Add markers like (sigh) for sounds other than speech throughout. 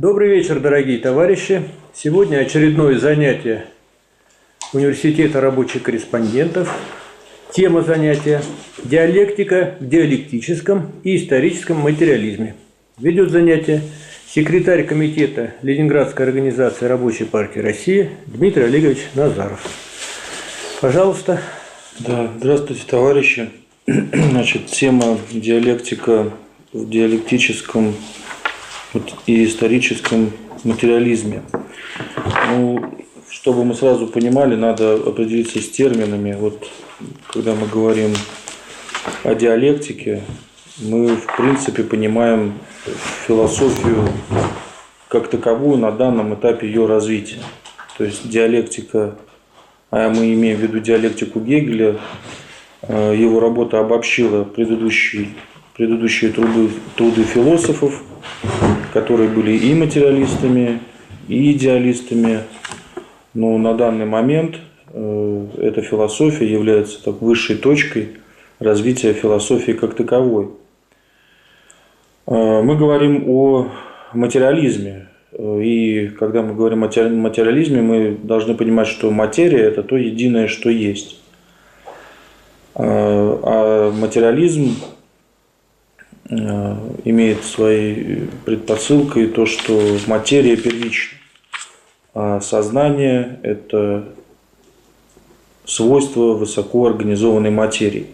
Добрый вечер, дорогие товарищи. Сегодня очередное занятие Университета рабочих корреспондентов. Тема занятия – диалектика в диалектическом и историческом материализме. Ведет занятие секретарь комитета Ленинградской организации Рабочей партии России Дмитрий Олегович Назаров. Пожалуйста. Да, здравствуйте, товарищи. (clears throat) Значит, тема диалектика в диалектическом и историческом материализме. Ну, чтобы мы сразу понимали, надо определиться с терминами. Вот когда мы говорим о диалектике, мы в принципе понимаем философию как таковую на данном этапе ее развития. То есть диалектика, а мы имеем в виду диалектику Гегеля, э, его работа обобщила предыдущие, предыдущие труды, труды философов, которые были и материалистами, и идеалистами. Но на данный момент э, эта философия является так, высшей точкой развития философии как таковой. Э, мы говорим о материализме. Э, и когда мы говорим о материализме, мы должны понимать, что материя – это то единое, что есть. А материализм имеет своей предпосылкой то, что материя первична. А сознание – это свойство высоко организованной материи.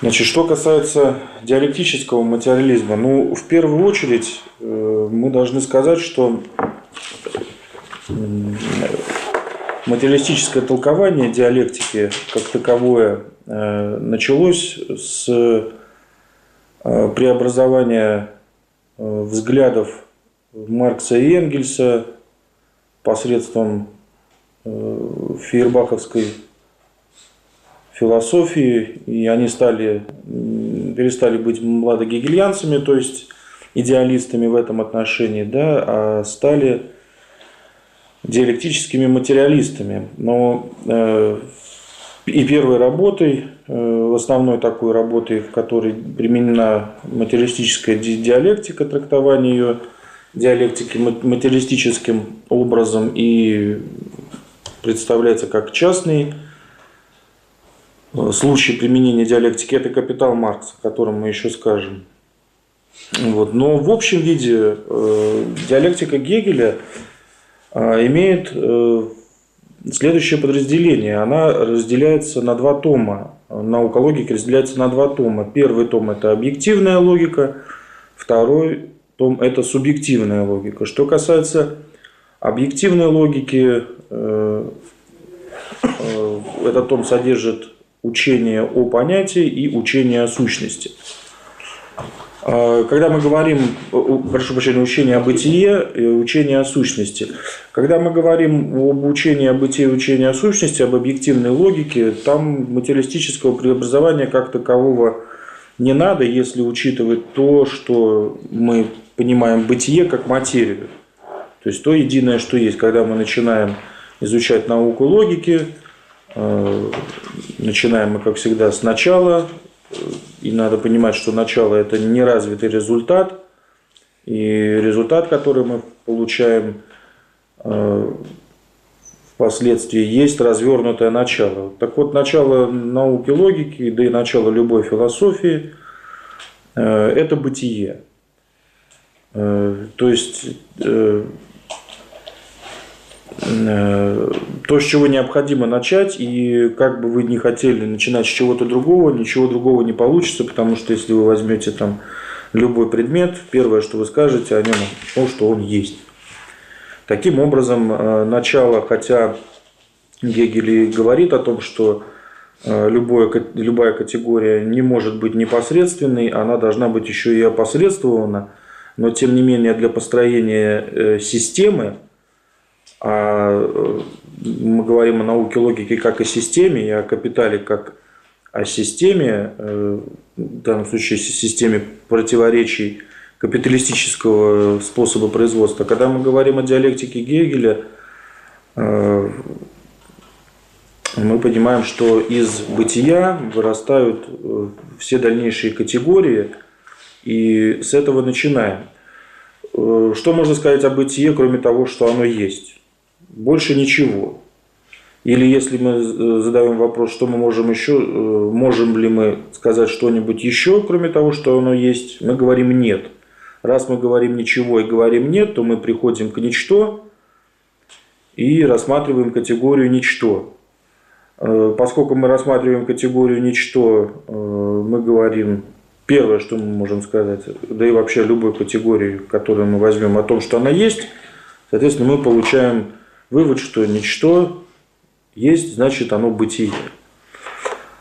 Значит, что касается диалектического материализма, ну, в первую очередь э, мы должны сказать, что материалистическое толкование диалектики как таковое э, началось с э, преобразования взглядов Маркса и Энгельса посредством э, фейербаховской философии, и они стали, перестали быть младогегельянцами, то есть идеалистами в этом отношении, да, а стали диалектическими материалистами. Но э, и первой работой, э, основной такой работой, в которой применена материалистическая диалектика, трактование ее – диалектики материалистическим образом и представляется как частный э, случай применения диалектики. Это капитал Маркса, о котором мы еще скажем. Вот. Но в общем виде э, диалектика Гегеля имеет следующее подразделение. Она разделяется на два тома. Наука логики разделяется на два тома. Первый том – это объективная логика, второй том это субъективная логика. Что касается объективной логики, э, э, этот том содержит учение о понятии и учение о сущности. А, когда мы говорим, прошу прощения, учение о бытие и учение о сущности. Когда мы говорим об учении о бытии и учении о сущности, об объективной логике, там материалистического преобразования как такового не надо, если учитывать то, что мы понимаем бытие как материю. То есть то единое, что есть. Когда мы начинаем изучать науку логики, э, начинаем мы, как всегда, сначала. И надо понимать, что начало – это неразвитый результат. И результат, который мы получаем э, впоследствии, есть развернутое начало. Так вот, начало науки логики, да и начало любой философии э, – это бытие. Э, то есть э, э, то, с чего необходимо начать, и как бы вы не хотели начинать с чего-то другого, ничего другого не получится, потому что если вы возьмете там любой предмет, первое, что вы скажете о нем, то, что он есть. Таким образом, начало, хотя Гегель и говорит о том, что любое, любая категория не может быть непосредственной, она должна быть еще и опосредствована – но тем не менее для построения э, системы, а э, мы говорим о науке логики как о системе и о капитале как о системе, э, в данном случае системе противоречий капиталистического способа производства. Когда мы говорим о диалектике Гегеля, мы понимаем, что из бытия вырастают все дальнейшие категории – и с этого начинаем. э, что можно сказать о бытие, кроме того, что оно есть? Больше ничего. Или если мы э, задаем вопрос, что мы можем еще, можем ли мы сказать что-нибудь еще, кроме того, что оно есть, мы говорим нет. Раз мы говорим ничего и говорим нет, то мы приходим к ничто и рассматриваем категорию ничто. Поскольку мы рассматриваем категорию ничто, мы говорим первое, что мы можем сказать, да и вообще любой категории, которую мы возьмем о том, что она есть, соответственно, мы получаем вывод, что ничто есть, значит, оно бытие.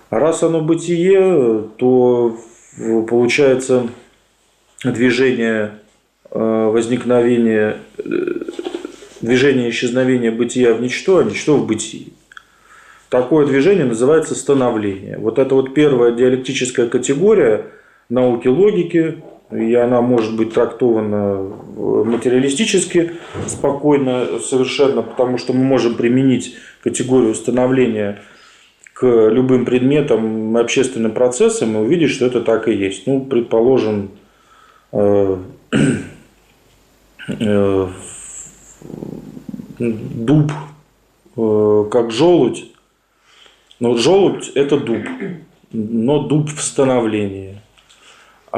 А раз оно бытие, то получается движение э, возникновения, э, движение исчезновения бытия в ничто, а ничто в бытии. Такое движение называется становление. Вот это вот первая диалектическая категория – науки логики, и она может быть трактована материалистически спокойно совершенно, потому что мы можем применить категорию установления к любым предметам, общественным процессам и увидеть, что это так и есть. Ну, предположим, э, (clears throat) э, дуб э, как желудь. Но желудь – это дуб, но дуб в становлении.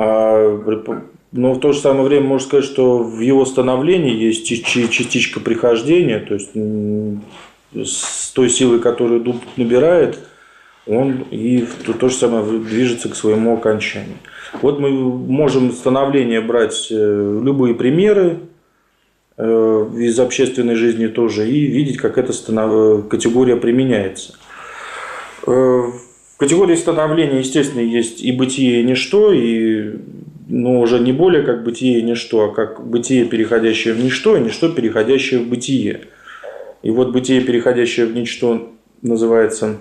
А, но в то же самое время можно сказать, что в его становлении есть частичка прихождения, то есть с той силой, которую дуб набирает, он и то, то же самое движется к своему окончанию. Вот мы можем становление брать э, любые примеры э, из общественной жизни тоже и видеть, как эта станов... категория применяется. Категории становления, естественно, есть и бытие, и ничто, и но уже не более как бытие и ничто, а как бытие, переходящее в ничто, и ничто, переходящее в бытие. И вот бытие, переходящее в ничто, называется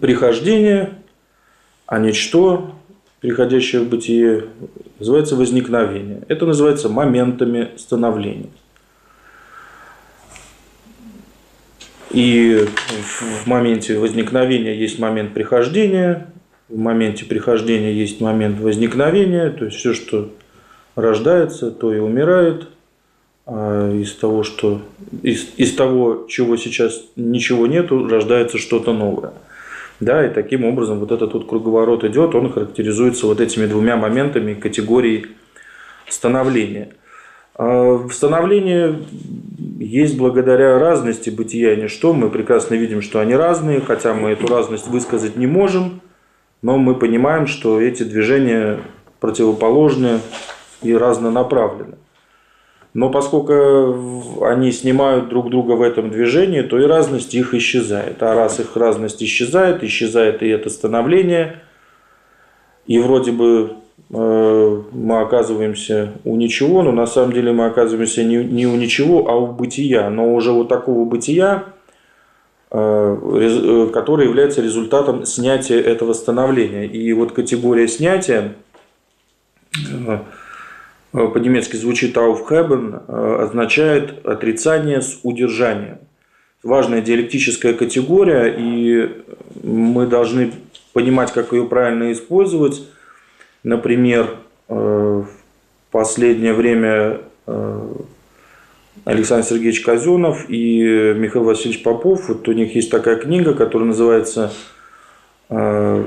прихождение, а ничто, переходящее в бытие, называется возникновение. Это называется моментами становления. И в моменте возникновения есть момент прихождения, в моменте прихождения есть момент возникновения, то есть все, что рождается, то и умирает. А из того, что из, из того, чего сейчас ничего нету, рождается что-то новое. Да, и таким образом вот этот вот круговорот идет, он характеризуется вот этими двумя моментами категории становления. А становление есть благодаря разности бытия и ничто. Мы прекрасно видим, что они разные, хотя мы эту разность высказать не можем, но мы понимаем, что эти движения противоположны и разнонаправлены. Но поскольку они снимают друг друга в этом движении, то и разность их исчезает. А раз их разность исчезает, исчезает и это становление. И вроде бы мы оказываемся у ничего, но на самом деле мы оказываемся не, не у ничего, а у бытия. Но уже у такого бытия, э, э, который является результатом снятия этого становления. И вот категория снятия по-немецки звучит aufheben, означает отрицание с удержанием. Важная диалектическая категория, и мы должны понимать, как ее правильно использовать – Например, э, в последнее время э, Александр Сергеевич Казенов и Михаил Васильевич Попов, вот у них есть такая книга, которая называется э,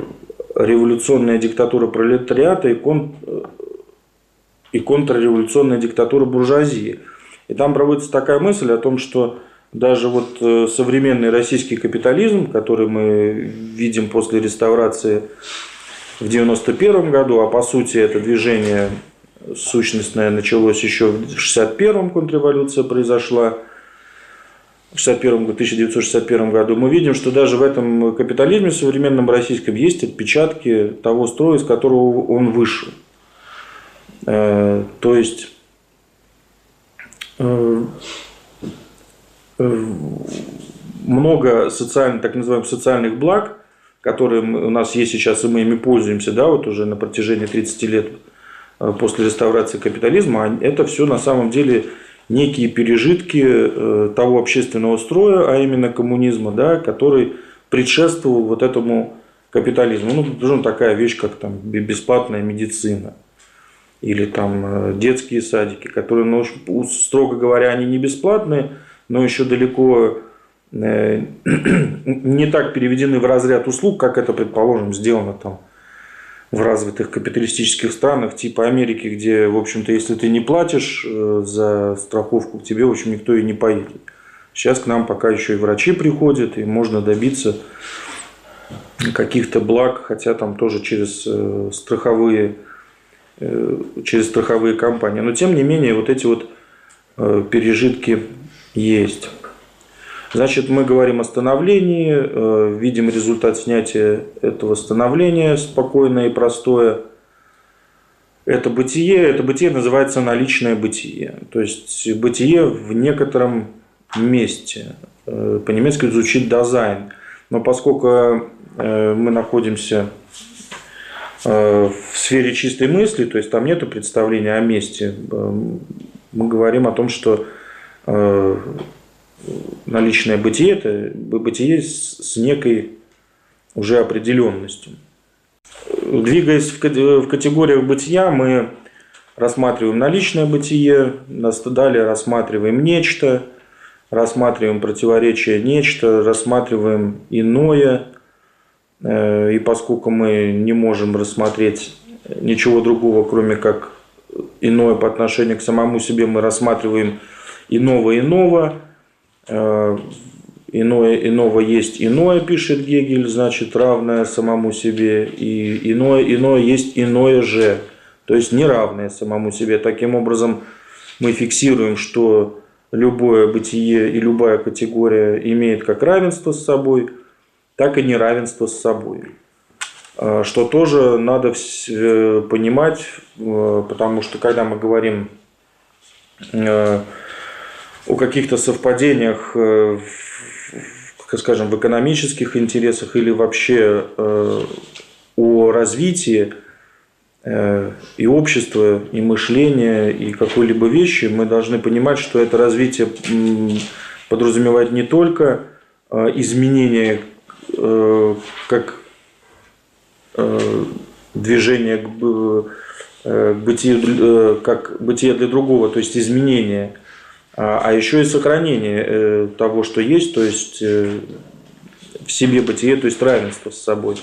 «Революционная диктатура пролетариата и, кон... и контрреволюционная диктатура буржуазии». И там проводится такая мысль о том, что даже вот современный российский капитализм, который мы видим после реставрации в 91 году, а по сути это движение сущностное началось еще в 61-м, контрреволюция произошла, в 61 1961 году, мы видим, что даже в этом капитализме современном российском есть отпечатки того строя, из которого он вышел. Э, то есть э, э, много социальных, так называемых социальных благ – которые у нас есть сейчас, и мы ими пользуемся, да, вот уже на протяжении 30 лет э, после реставрации капитализма, это все на самом деле некие пережитки э, того общественного строя, а именно коммунизма, да, который предшествовал вот этому капитализму. Ну, нужна такая вещь, как там бесплатная медицина. или там детские садики, которые, ну, строго говоря, они не бесплатные, но еще далеко (clears throat) не так переведены в разряд услуг, как это, предположим, сделано там в развитых капиталистических странах типа Америки, где, в общем-то, если ты не платишь э, за страховку, к тебе, в общем, никто и не поедет. Сейчас к нам пока еще и врачи приходят, и можно добиться каких-то благ, хотя там тоже через э, страховые, э, через страховые компании. Но тем не менее, вот эти вот пережитки есть. Значит, мы говорим о становлении, э, видим результат снятия этого становления спокойное и простое. Это бытие, это бытие называется наличное бытие. То есть бытие в некотором месте. Э, по-немецки звучит дизайн. Но поскольку э, мы находимся в сфере чистой мысли, то есть там нет представления о месте, мы говорим о том, что наличное бытие – это бытие с некой уже определенностью. Двигаясь в категориях бытия, мы рассматриваем наличное бытие, далее рассматриваем нечто, рассматриваем противоречие нечто, рассматриваем иное. Э, и поскольку мы не можем рассмотреть ничего другого, кроме как иное по отношению к самому себе, мы рассматриваем иного иного, иное, иного есть иное, пишет Гегель, значит, равное самому себе, и иное, иное есть иное же, то есть неравное самому себе. Таким образом, мы фиксируем, что любое бытие и любая категория имеет как равенство с собой, так и неравенство с собой. Э, что тоже надо э, понимать, потому что когда мы говорим о каких-то совпадениях, э, скажем, в экономических интересах или вообще э, о развитии э, и общества, и мышления, и какой-либо вещи, мы должны понимать, что это развитие подразумевает не только изменение как движение к бытию, как бытие для другого, то есть изменение – а, а еще и сохранение э, того, что есть, то есть э, в себе бытие, то есть равенство с собой.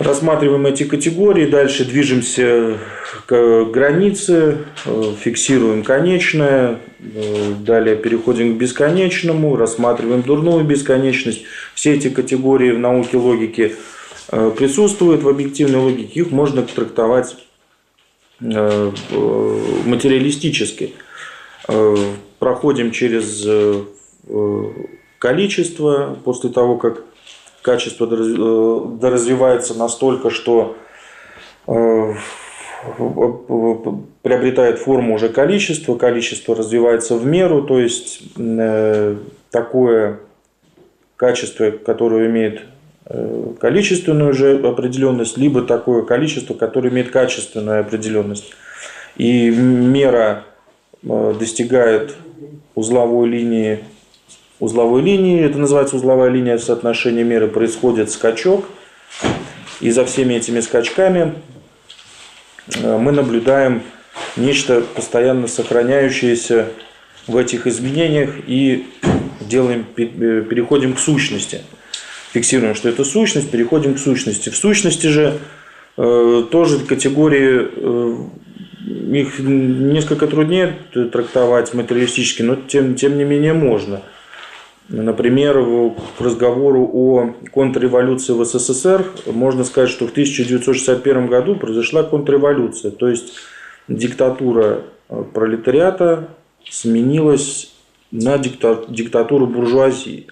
Рассматриваем эти категории, дальше движемся к границе, э, фиксируем конечное, далее переходим к бесконечному, рассматриваем дурную бесконечность. Все эти категории в науке логики присутствуют, в объективной логике их можно трактовать материалистически. Э, проходим через э, количество, после того, как качество доразвивается настолько, что приобретает форму уже количества, количество развивается в меру, то есть такое качество, которое имеет Э, количественную же определенность, либо такое количество, которое имеет качественную определенность. И мера э, достигает узловой линии, узловой линии, это называется узловая линия соотношения меры, происходит скачок. И за всеми этими скачками э, мы наблюдаем нечто постоянно сохраняющееся в этих изменениях и делаем, переходим к сущности – фиксируем, что это сущность, переходим к сущности. В сущности же э, тоже категории, э, их несколько труднее трактовать материалистически, но тем, тем не менее можно. Например, к разговору о контрреволюции в СССР можно сказать, что в 1961 году произошла контрреволюция, то есть диктатура э, пролетариата сменилась на диктатуру буржуазии.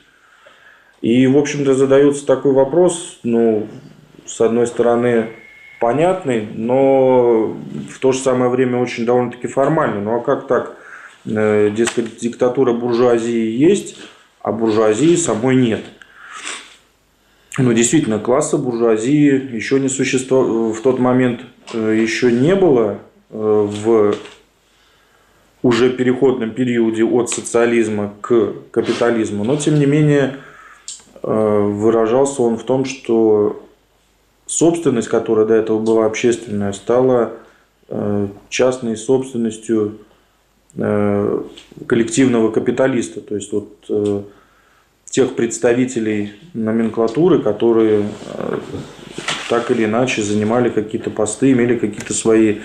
И, в общем-то, задается такой вопрос, ну, с одной стороны, понятный, но в то же самое время очень довольно-таки формальный. Ну а как так? Э, дескать, диктатура буржуазии есть, а буржуазии самой нет. Ну, действительно, класса буржуазии еще не существовало, в тот момент э, еще не было э, в уже переходном периоде от социализма к капитализму, но тем не менее выражался он в том, что собственность, которая до этого была общественная, стала частной собственностью коллективного капиталиста. То есть вот тех представителей номенклатуры, которые так или иначе занимали какие-то посты, имели какие-то свои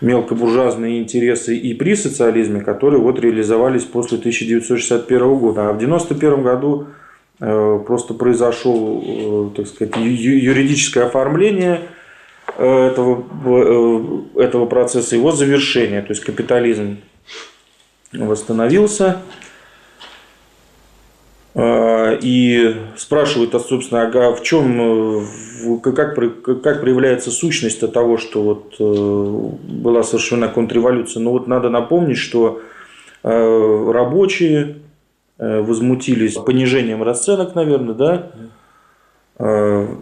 мелкобуржуазные интересы и при социализме, которые вот реализовались после 1961 года. А в 1991 году э, просто произошел, э, так сказать, юридическое оформление э, этого, этого процесса, его завершение. То есть капитализм восстановился, а, и спрашивают, а, собственно, ага, в чем, как, как проявляется сущность того, что вот э, была совершена контрреволюция. Ну вот надо напомнить, что э, рабочие э, возмутились понижением расценок, наверное, да,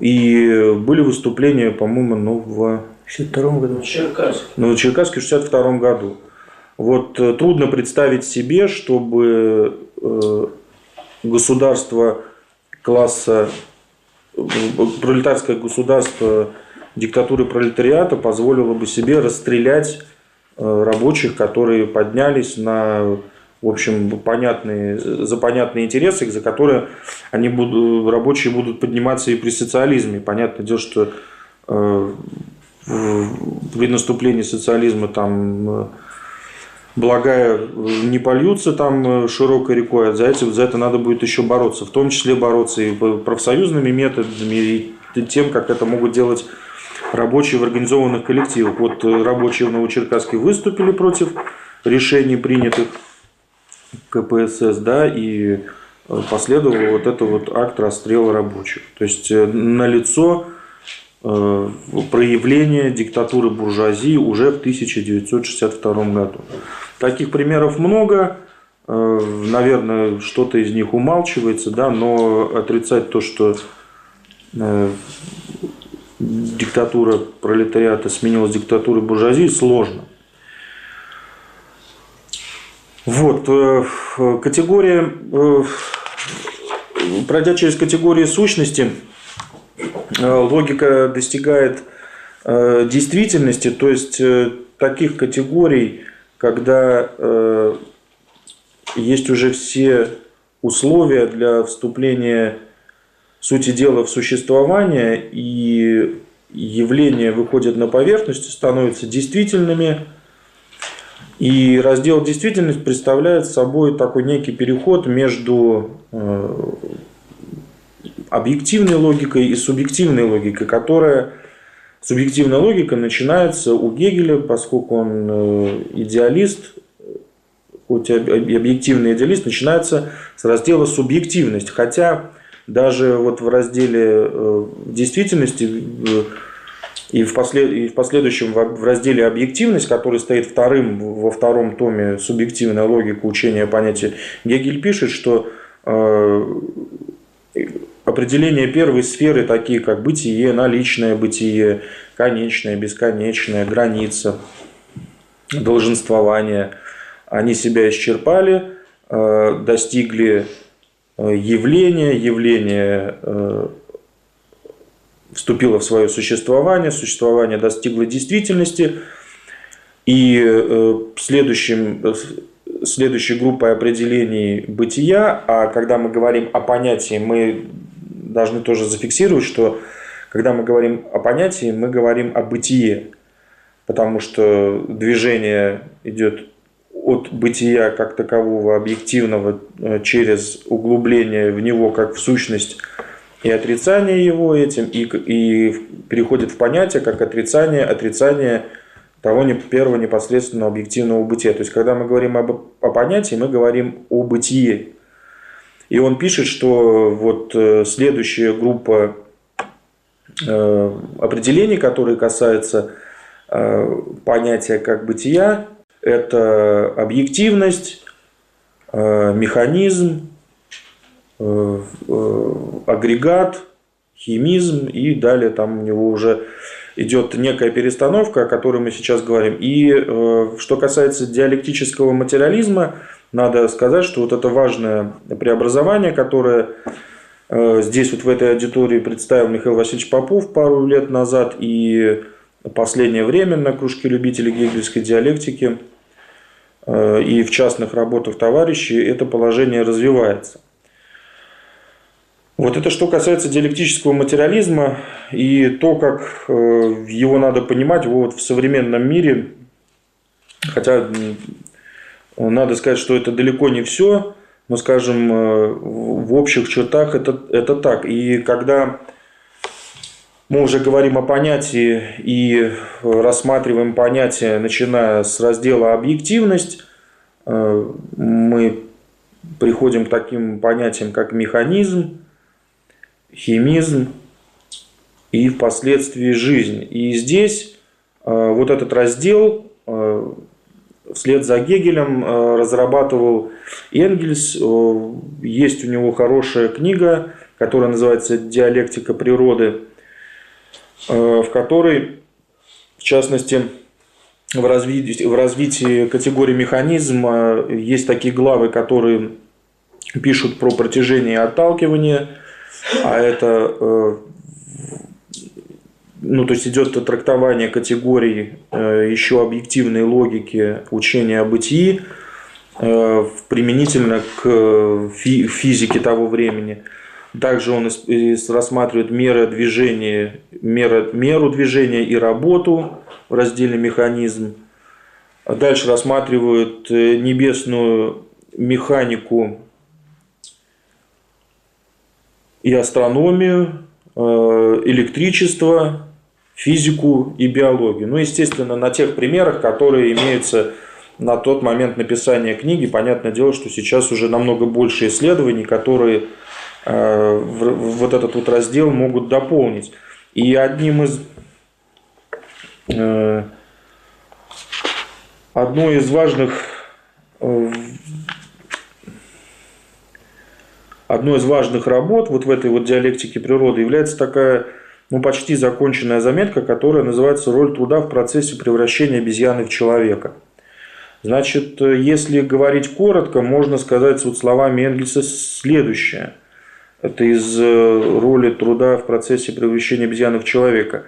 и были выступления, по-моему, ну, в 62 году. Черкасске. Ну, в Черкасске в 62 году. Вот трудно представить себе, чтобы государство класса, пролетарское государство диктатуры пролетариата позволило бы себе расстрелять э, рабочих, которые поднялись на в общем, понятные, за понятные интересы, за которые они будут, рабочие будут подниматься и при социализме. Понятное дело, что э, при наступлении социализма там э, благая не польются там э, широкой рекой, а за, это, за это надо будет еще бороться. В том числе бороться и профсоюзными методами, и тем, как это могут делать рабочие в организованных коллективах. Вот э, рабочие в Новочеркасске выступили против решений, принятых КПСС, да, и э, последовал вот это вот акт расстрела рабочих. То есть на лицо проявление диктатуры буржуазии уже в 1962 году. Таких примеров много. Э, наверное, что-то из них умалчивается, да, но отрицать то, что э, диктатура пролетариата сменилась диктатурой буржуазии, сложно. Вот, э, категория, пройдя через категории сущности, логика достигает действительности, то есть таких категорий, когда э, есть уже все условия для вступления сути дела в существование, и явления выходят на поверхность, становятся действительными. И раздел действительность представляет собой такой некий переход между э, объективной логикой и субъективной логикой, которая Субъективная логика начинается у Гегеля, поскольку он э, идеалист, хоть и объективный идеалист, начинается с раздела субъективность. Хотя даже вот в разделе э, действительности и в, послед... и в последующем в разделе объективность, который стоит вторым во втором томе субъективная логика учения понятия, Гегель пишет, что Определения первой сферы, такие как бытие, наличное бытие, конечное, бесконечное, граница, долженствование, они себя исчерпали, э, достигли э, явления, явление э, вступило в свое существование, существование достигло действительности, и следующим, следующей группой определений бытия, а когда мы говорим о понятии, мы должны тоже зафиксировать, что когда мы говорим о понятии, мы говорим о бытие, потому что движение идет от бытия как такового объективного э, через углубление в него как в сущность и отрицание его этим, и, и переходит в понятие как отрицание, отрицание того первого непосредственного объективного бытия. То есть, когда мы говорим об, о понятии, мы говорим о бытие. И он пишет, что вот э, следующая группа э, определений, которые касаются э, понятия как бытия, это объективность, механизм, агрегат, химизм и далее там у него уже идет некая перестановка, о которой мы сейчас говорим. И что касается диалектического материализма, надо сказать, что вот это важное преобразование, которое Э, здесь вот в этой аудитории представил Михаил Васильевич Попов пару лет назад и последнее время на кружке любителей гегельской диалектики э, и в частных работах товарищей это положение развивается. Вот это что касается диалектического материализма и то, как э, его надо понимать вот в современном мире, хотя надо сказать, что это далеко не все, но, скажем, э, в общих чертах это, это так. И когда мы уже говорим о понятии и рассматриваем понятие, начиная с раздела «объективность», э, мы приходим к таким понятиям, как механизм, химизм и впоследствии жизнь. И здесь э, вот этот раздел вслед за Гегелем э, разрабатывал Энгельс. Э, есть у него хорошая книга, которая называется «Диалектика природы», э, в которой, в частности, в развитии, в развитии категории механизма есть такие главы, которые пишут про протяжение и отталкивание, а это ну, то есть идет трактование категорий э, еще объективной логики учения о бытии э, применительно к физике того времени. Также он рассматривает меры движения, меры, меру движения и работу в разделе механизм. Дальше рассматривают э, небесную механику и астрономию, электричество, физику и биологию. Ну, естественно, на тех примерах, которые имеются на тот момент написания книги, понятное дело, что сейчас уже намного больше исследований, которые э, вот этот вот раздел могут дополнить. И одним из э, одной из важных э, одной из важных работ вот в этой вот диалектике природы является такая ну, почти законченная заметка, которая называется «Роль труда в процессе превращения обезьяны в человека». Значит, если говорить коротко, можно сказать вот словами Энгельса следующее. Это из э, роли труда в процессе превращения обезьяны в человека.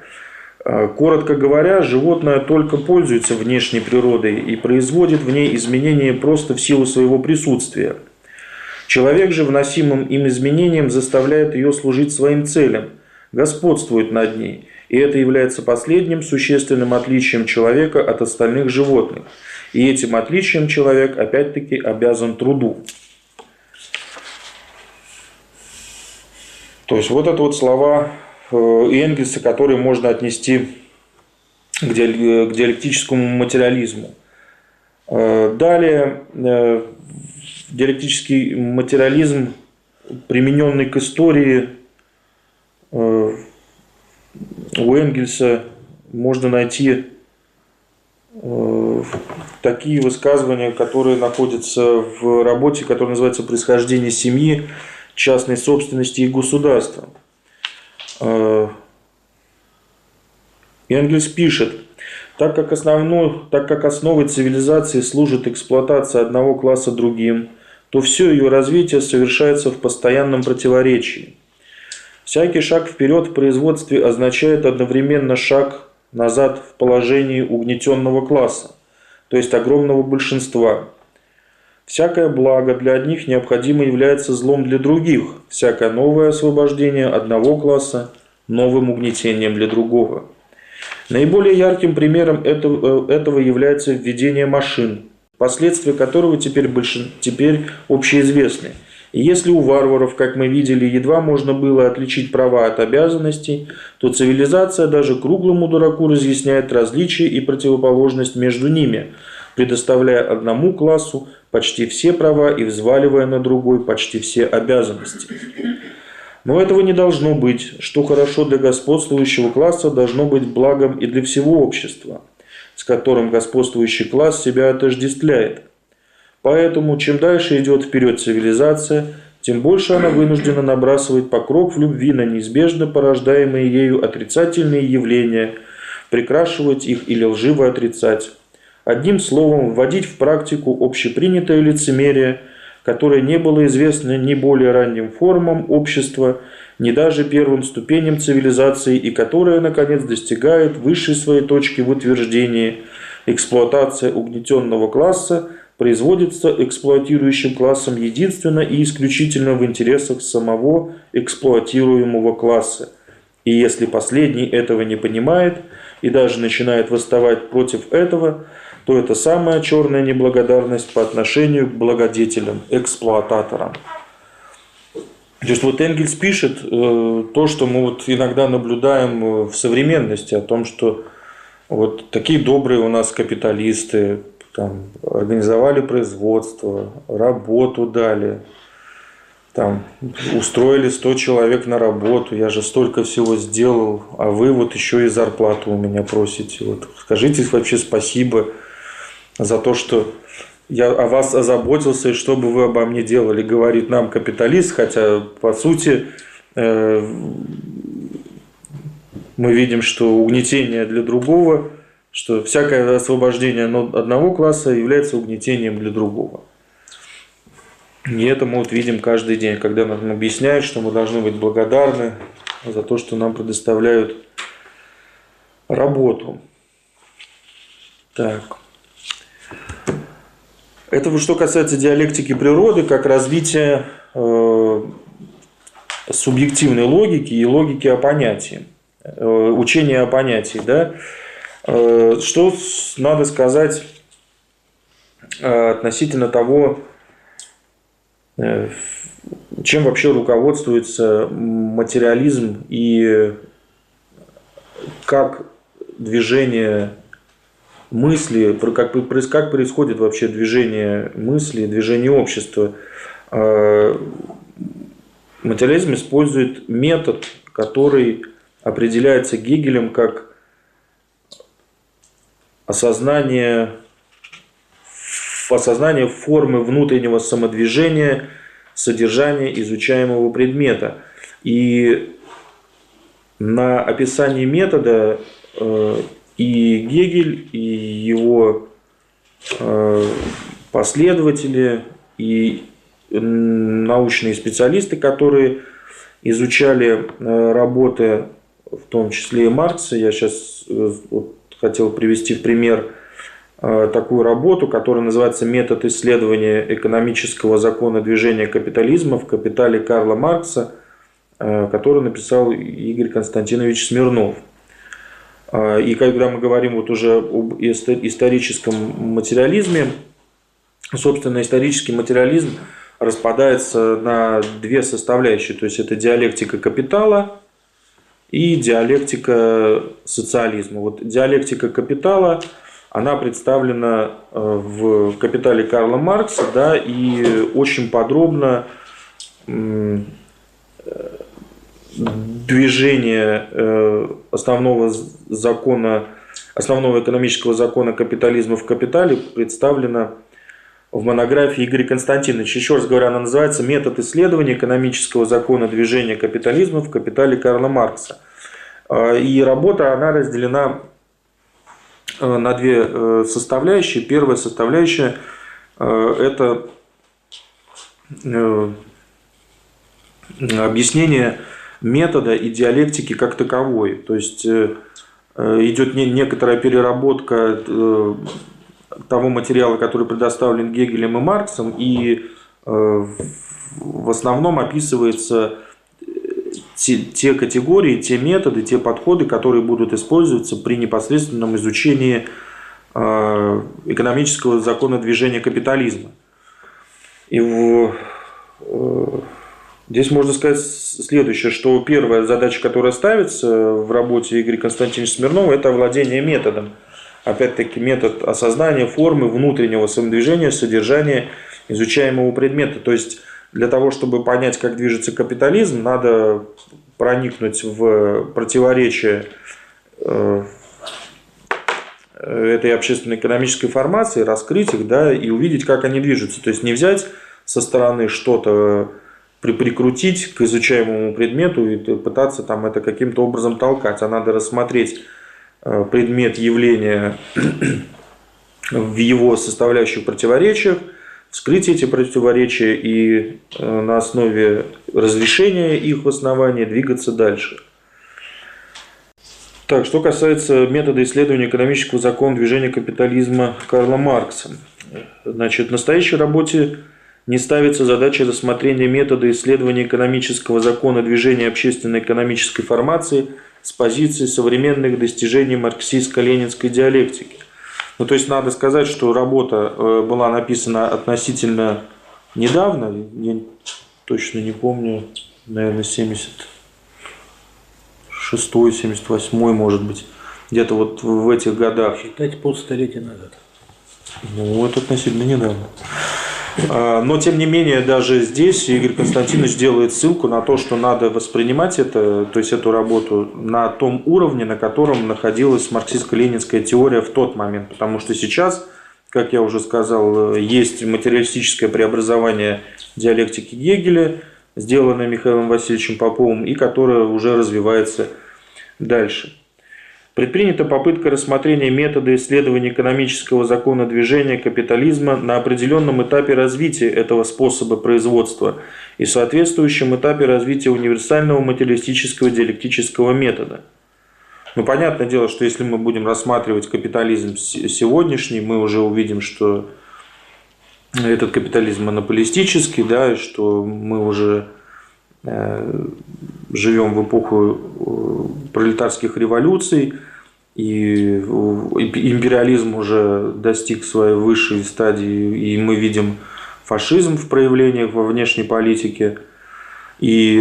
Э, коротко говоря, животное только пользуется внешней природой и производит в ней изменения просто в силу своего присутствия. Человек же вносимым им изменением заставляет ее служить своим целям – господствует над ней, и это является последним существенным отличием человека от остальных животных. И этим отличием человек опять-таки обязан труду. То есть вот это вот слова э, Энгельса, которые можно отнести к диалектическому материализму. Э, далее, э, диалектический материализм, примененный к истории, Э, у Энгельса можно найти э, такие высказывания, которые находятся в работе, которая называется «Происхождение семьи, частной собственности и государства». Э, Энгельс пишет, так как, основной, так как основой цивилизации служит эксплуатация одного класса другим, то все ее развитие совершается в постоянном противоречии. Всякий шаг вперед в производстве означает одновременно шаг назад в положении угнетенного класса, то есть огромного большинства. Всякое благо для одних необходимо является злом для других, всякое новое освобождение одного класса – новым угнетением для другого. Наиболее ярким примером этого, э, этого является введение машин, последствия которого теперь, большин, теперь общеизвестны – и если у варваров, как мы видели, едва можно было отличить права от обязанностей, то цивилизация даже круглому дураку разъясняет различия и противоположность между ними, предоставляя одному классу почти все права и взваливая на другой почти все обязанности. Но этого не должно быть. Что хорошо для господствующего класса, должно быть благом и для всего общества, с которым господствующий класс себя отождествляет – Поэтому, чем дальше идет вперед цивилизация, тем больше она вынуждена набрасывать покров любви на неизбежно порождаемые ею отрицательные явления, прикрашивать их или лживо отрицать. Одним словом, вводить в практику общепринятое лицемерие, которое не было известно ни более ранним формам общества, ни даже первым ступеням цивилизации и которое, наконец, достигает высшей своей точки в утверждении. Эксплуатация угнетенного класса производится эксплуатирующим классом единственно и исключительно в интересах самого эксплуатируемого класса. И если последний этого не понимает и даже начинает восставать против этого, то это самая черная неблагодарность по отношению к благодетелям, эксплуататорам. То есть вот Энгельс пишет э, то, что мы вот иногда наблюдаем э, в современности, о том, что вот такие добрые у нас капиталисты там, организовали производство, работу дали, там, устроили 100 человек на работу, я же столько всего сделал, а вы вот еще и зарплату у меня просите. Вот скажите вообще спасибо за то, что я о вас озаботился, и что бы вы обо мне делали, говорит нам капиталист, хотя по сути э, мы видим, что угнетение для другого, что всякое освобождение одного класса является угнетением для другого. И это мы вот видим каждый день, когда нам объясняют, что мы должны быть благодарны за то, что нам предоставляют работу. Так. Это что касается диалектики природы, как развитие э, субъективной логики и логики о понятии, э, учения о понятии. Да? Э, что надо сказать относительно того, чем вообще руководствуется материализм и как движение мысли, как, как происходит вообще движение мысли, движение общества. А, материализм использует метод, который определяется Гегелем как осознание, осознание формы внутреннего самодвижения, содержания изучаемого предмета. И на описании метода э, и Гегель, и его э, последователи, и научные специалисты, которые изучали э, работы, в том числе и Маркса. Я сейчас э, хотел привести в пример такую работу, которая называется «Метод исследования экономического закона движения капитализма в капитале Карла Маркса», которую написал Игорь Константинович Смирнов – и когда мы говорим вот уже об историческом материализме, собственно, исторический материализм распадается на две составляющие. То есть это диалектика капитала и диалектика социализма. Вот диалектика капитала, она представлена э, в «Капитале» Карла Маркса, да, и очень подробно движение э, основного закона, основного экономического закона капитализма в капитале представлено в монографии Игоря Константиновича. Еще раз говоря, она называется «Метод исследования экономического закона движения капитализма в капитале Карла Маркса». А, и работа, она разделена э, на две э, составляющие. Первая составляющая – это объяснение метода и диалектики как таковой. То есть э, э, идет некоторая переработка э, того материала, который предоставлен Гегелем и Марксом, и в основном описывается те, те категории, те методы, те подходы, которые будут использоваться при непосредственном изучении экономического закона движения капитализма. И в, Здесь можно сказать следующее, что первая задача, которая ставится в работе Игоря Константиновича Смирнова, это овладение методом. Опять-таки метод осознания формы внутреннего самодвижения, содержания изучаемого предмета. То есть для того, чтобы понять, как движется капитализм, надо проникнуть в противоречие э, этой общественно-экономической формации, раскрыть их да, и увидеть, как они движутся. То есть не взять со стороны что-то прикрутить к изучаемому предмету и пытаться там это каким-то образом толкать. А надо рассмотреть э, предмет явления (clears throat) в его составляющих противоречиях, вскрыть эти противоречия и э, на основе разрешения их в основании двигаться дальше. Так, что касается метода исследования экономического закона движения капитализма Карла Маркса. Значит, в настоящей работе не ставится задача рассмотрения метода исследования экономического закона движения общественной экономической формации с позиции современных достижений марксистско-ленинской диалектики. Ну, то есть надо сказать, что работа э, была написана относительно недавно, я точно не помню, наверное, 76 78 может быть, где-то вот в этих годах. Считайте полстолетия назад. Ну, это относительно недавно. А, но, тем не менее, даже здесь Игорь Константинович делает ссылку на то, что надо воспринимать это, то есть эту работу на том уровне, на котором находилась марксистско-ленинская теория в тот момент. Потому что сейчас, как я уже сказал, есть материалистическое преобразование диалектики Гегеля, сделанное Михаилом Васильевичем Поповым, и которое уже развивается дальше. Предпринята попытка рассмотрения метода исследования экономического закона движения капитализма на определенном этапе развития этого способа производства и соответствующем этапе развития универсального материалистического диалектического метода. Ну, понятное дело, что если мы будем рассматривать капитализм сегодняшний, мы уже увидим, что этот капитализм монополистический, да, что мы уже живем в эпоху э, пролетарских революций, и империализм уже достиг своей высшей стадии, и мы видим фашизм в проявлениях во внешней политике. И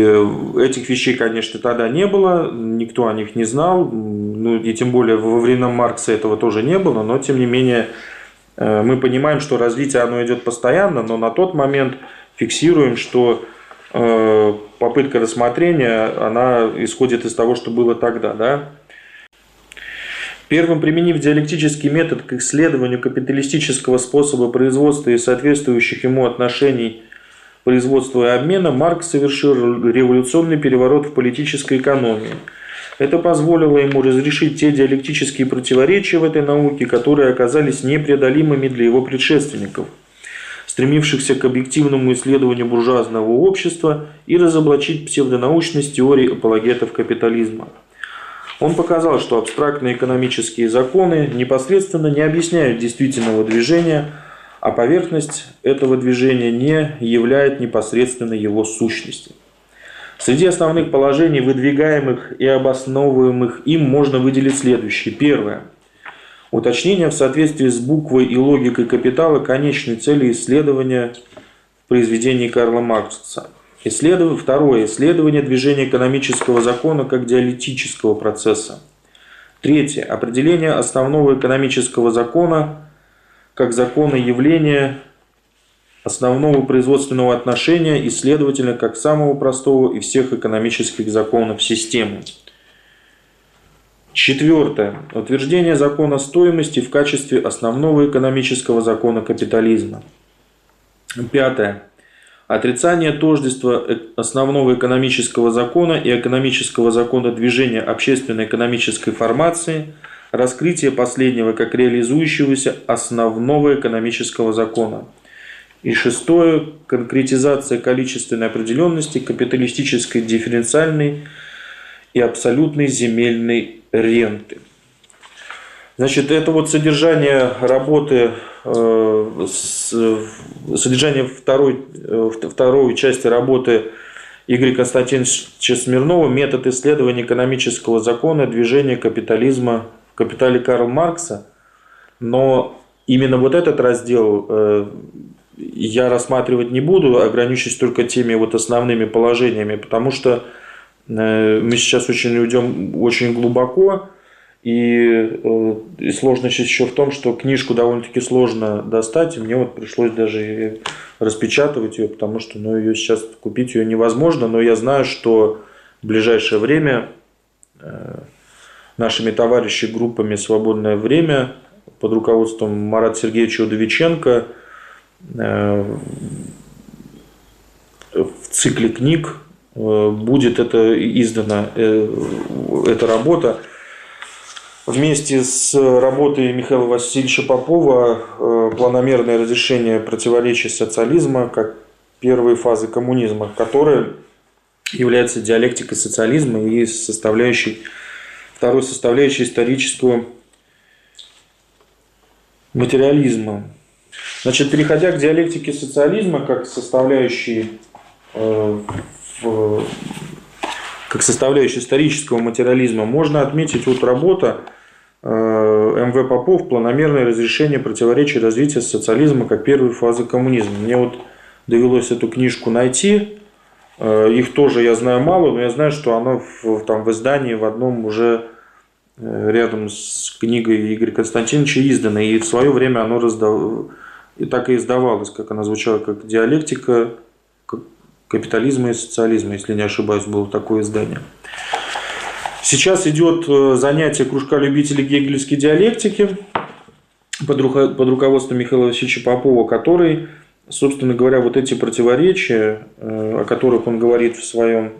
этих вещей, конечно, тогда не было, никто о них не знал, ну и тем более во времена Маркса этого тоже не было, но тем не менее э, мы понимаем, что развитие оно идет постоянно, но на тот момент фиксируем, что э, попытка рассмотрения, она исходит из того, что было тогда, да, Первым применив диалектический метод к исследованию капиталистического способа производства и соответствующих ему отношений производства и обмена, Маркс совершил революционный переворот в политической экономии. Это позволило ему разрешить те диалектические противоречия в этой науке, которые оказались непреодолимыми для его предшественников, стремившихся к объективному исследованию буржуазного общества и разоблачить псевдонаучность теории апологетов капитализма. Он показал, что абстрактные экономические законы непосредственно не объясняют действительного движения, а поверхность этого движения не являет непосредственно его сущности. Среди основных положений, выдвигаемых и обосновываемых им, можно выделить следующие. Первое. Уточнение в соответствии с буквой и логикой капитала конечной цели исследования в произведении Карла Маркса. Исследование, второе. Исследование движения экономического закона как диалектического процесса. Третье. Определение основного экономического закона как закона явления основного производственного отношения и, следовательно, как самого простого из всех экономических законов системы. Четвертое. Утверждение закона стоимости в качестве основного экономического закона капитализма. Пятое. Отрицание тождества э, основного экономического закона и экономического закона движения общественной экономической формации, раскрытие последнего как реализующегося основного экономического закона. И шестое – конкретизация количественной определенности капиталистической дифференциальной и абсолютной земельной ренты. Значит, это вот содержание работы, э, содержание второй, э, второй части работы Игоря Константиновича Смирнова «Метод исследования экономического закона движения капитализма в капитале Карла Маркса». Но именно вот этот раздел э, я рассматривать не буду, ограничусь только теми вот основными положениями, потому что мы сейчас очень уйдем очень глубоко, и, э, и сложность еще в том, что книжку довольно-таки сложно достать, и мне вот пришлось даже распечатывать ее, потому что ну, ее сейчас купить ее невозможно, но я знаю, что в ближайшее время э, нашими товарищами группами «Свободное время» под руководством Марата Сергеевича Удовиченко э, в цикле книг будет это издана эта работа вместе с работой Михаила Васильевича Попова э, «Планомерное разрешение противоречий социализма как первой фазы коммунизма», которая является диалектикой социализма и составляющей, второй составляющей исторического материализма. Значит, переходя к диалектике социализма как составляющей э, в, как составляющей исторического материализма, можно отметить вот работа э, МВ Попов «Планомерное разрешение противоречий развития социализма как первой фазы коммунизма». Мне вот довелось эту книжку найти. Э, их тоже я знаю мало, но я знаю, что оно в, там, в издании в одном уже э, рядом с книгой Игоря Константиновича издано. И в свое время оно раздав... и так и издавалось, как она звучала, как диалектика капитализма и социализма, если не ошибаюсь, было такое издание. Сейчас идет э, занятие кружка любителей гегелевской диалектики под, руководством Михаила Васильевича Попова, который, собственно говоря, вот эти противоречия, э, о которых он говорит в, своем,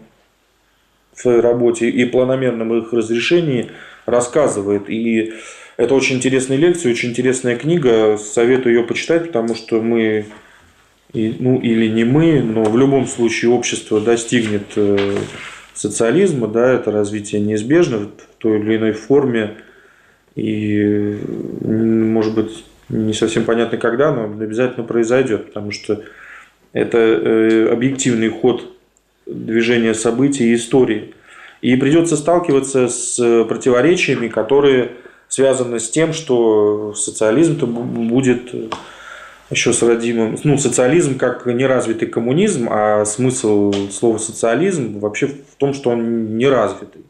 в своей работе и планомерном их разрешении, рассказывает. И это очень интересная лекция, очень интересная книга. Советую ее почитать, потому что мы и, ну или не мы, но в любом случае общество достигнет э, социализма, да, это развитие неизбежно в той или иной форме, и может быть не совсем понятно когда, но обязательно произойдет, потому что это э, объективный ход движения событий и истории. И придется сталкиваться с противоречиями, которые связаны с тем, что социализм-то будет еще с родимым, ну, социализм как неразвитый коммунизм, а смысл слова социализм вообще в том, что он неразвитый.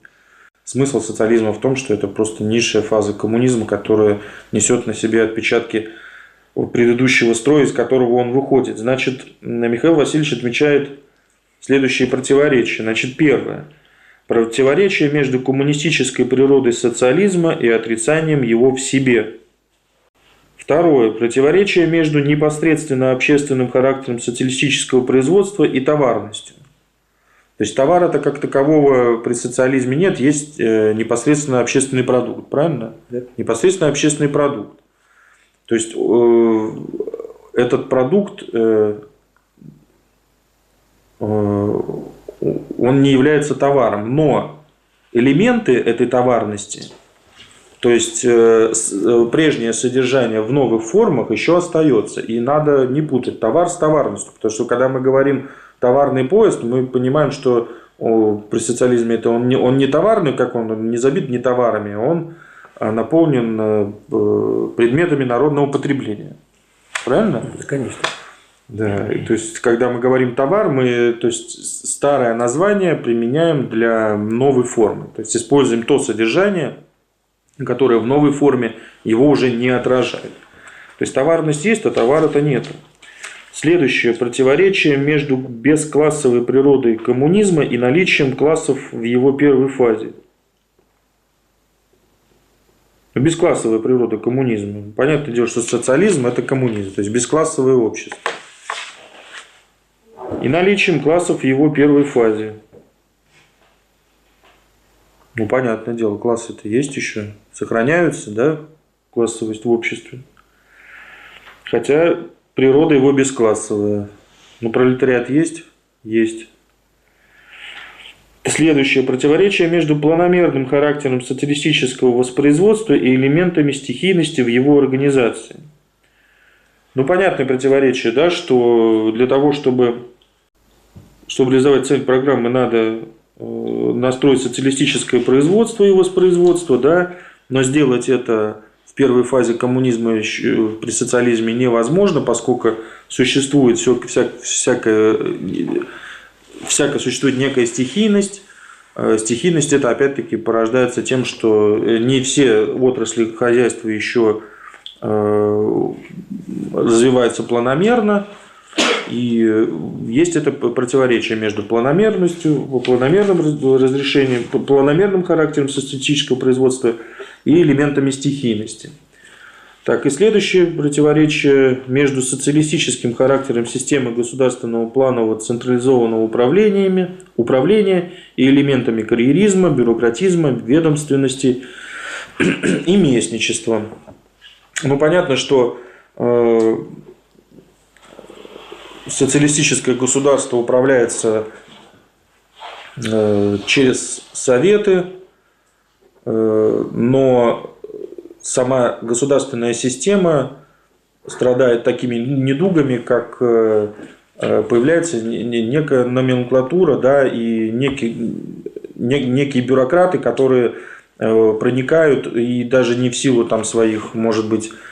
Смысл социализма в том, что это просто низшая фаза коммунизма, которая несет на себе отпечатки предыдущего строя, из которого он выходит. Значит, Михаил Васильевич отмечает следующие противоречия. Значит, первое. Противоречие между коммунистической природой социализма и отрицанием его в себе – Второе. Противоречие между непосредственно общественным характером социалистического производства и товарностью. То есть товара-то как такового при социализме нет, есть э, непосредственно общественный продукт, правильно? Да. Непосредственно общественный продукт. То есть э, этот продукт, э, он не является товаром, но элементы этой товарности то есть э, э, прежнее содержание в новых формах еще остается. И надо не путать товар с товарностью. Потому что когда мы говорим товарный поезд, мы понимаем, что при социализме это он не, он не товарный, как он, он не забит не товарами, он а, наполнен э, предметами народного потребления. Правильно? Конечно. Да, то есть, когда мы говорим товар, мы то есть, старое название применяем для новой формы. То есть, используем то содержание, которая в новой форме его уже не отражает. То есть товарность есть, а товара-то нет. Следующее противоречие между бесклассовой природой коммунизма и наличием классов в его первой фазе. Бесклассовая природа коммунизма. Понятное дело, что социализм – это коммунизм, то есть бесклассовое общество. И наличием классов в его первой фазе. Ну, понятное дело, классы-то есть еще, сохраняются, да, классовость в обществе. Хотя природа его бесклассовая. Ну, пролетариат есть? Есть. Следующее противоречие между планомерным характером социалистического воспроизводства и элементами стихийности в его организации. Ну, понятное противоречие, да, что для того, чтобы, чтобы реализовать цель программы, надо Э, настроить социалистическое производство и воспроизводство, да, но сделать это в первой фазе коммунизма при социализме невозможно, поскольку существует все, вся, всякая, всякая существует некая стихийность. Э, стихийность это опять-таки порождается тем, что не все отрасли хозяйства еще э, развиваются планомерно, и есть это противоречие между планомерностью, планомерным разрешением, планомерным характером социалистического производства и элементами стихийности. Так, и следующее противоречие между социалистическим характером системы государственного планового централизованного управления, управления и элементами карьеризма, бюрократизма, ведомственности и местничество. Ну, понятно, что э, социалистическое государство управляется э, через советы, но сама государственная система страдает такими недугами, как э, появляется некая номенклатура да, и некие, некие бюрократы, которые проникают и даже не в силу там, своих, может быть, Э,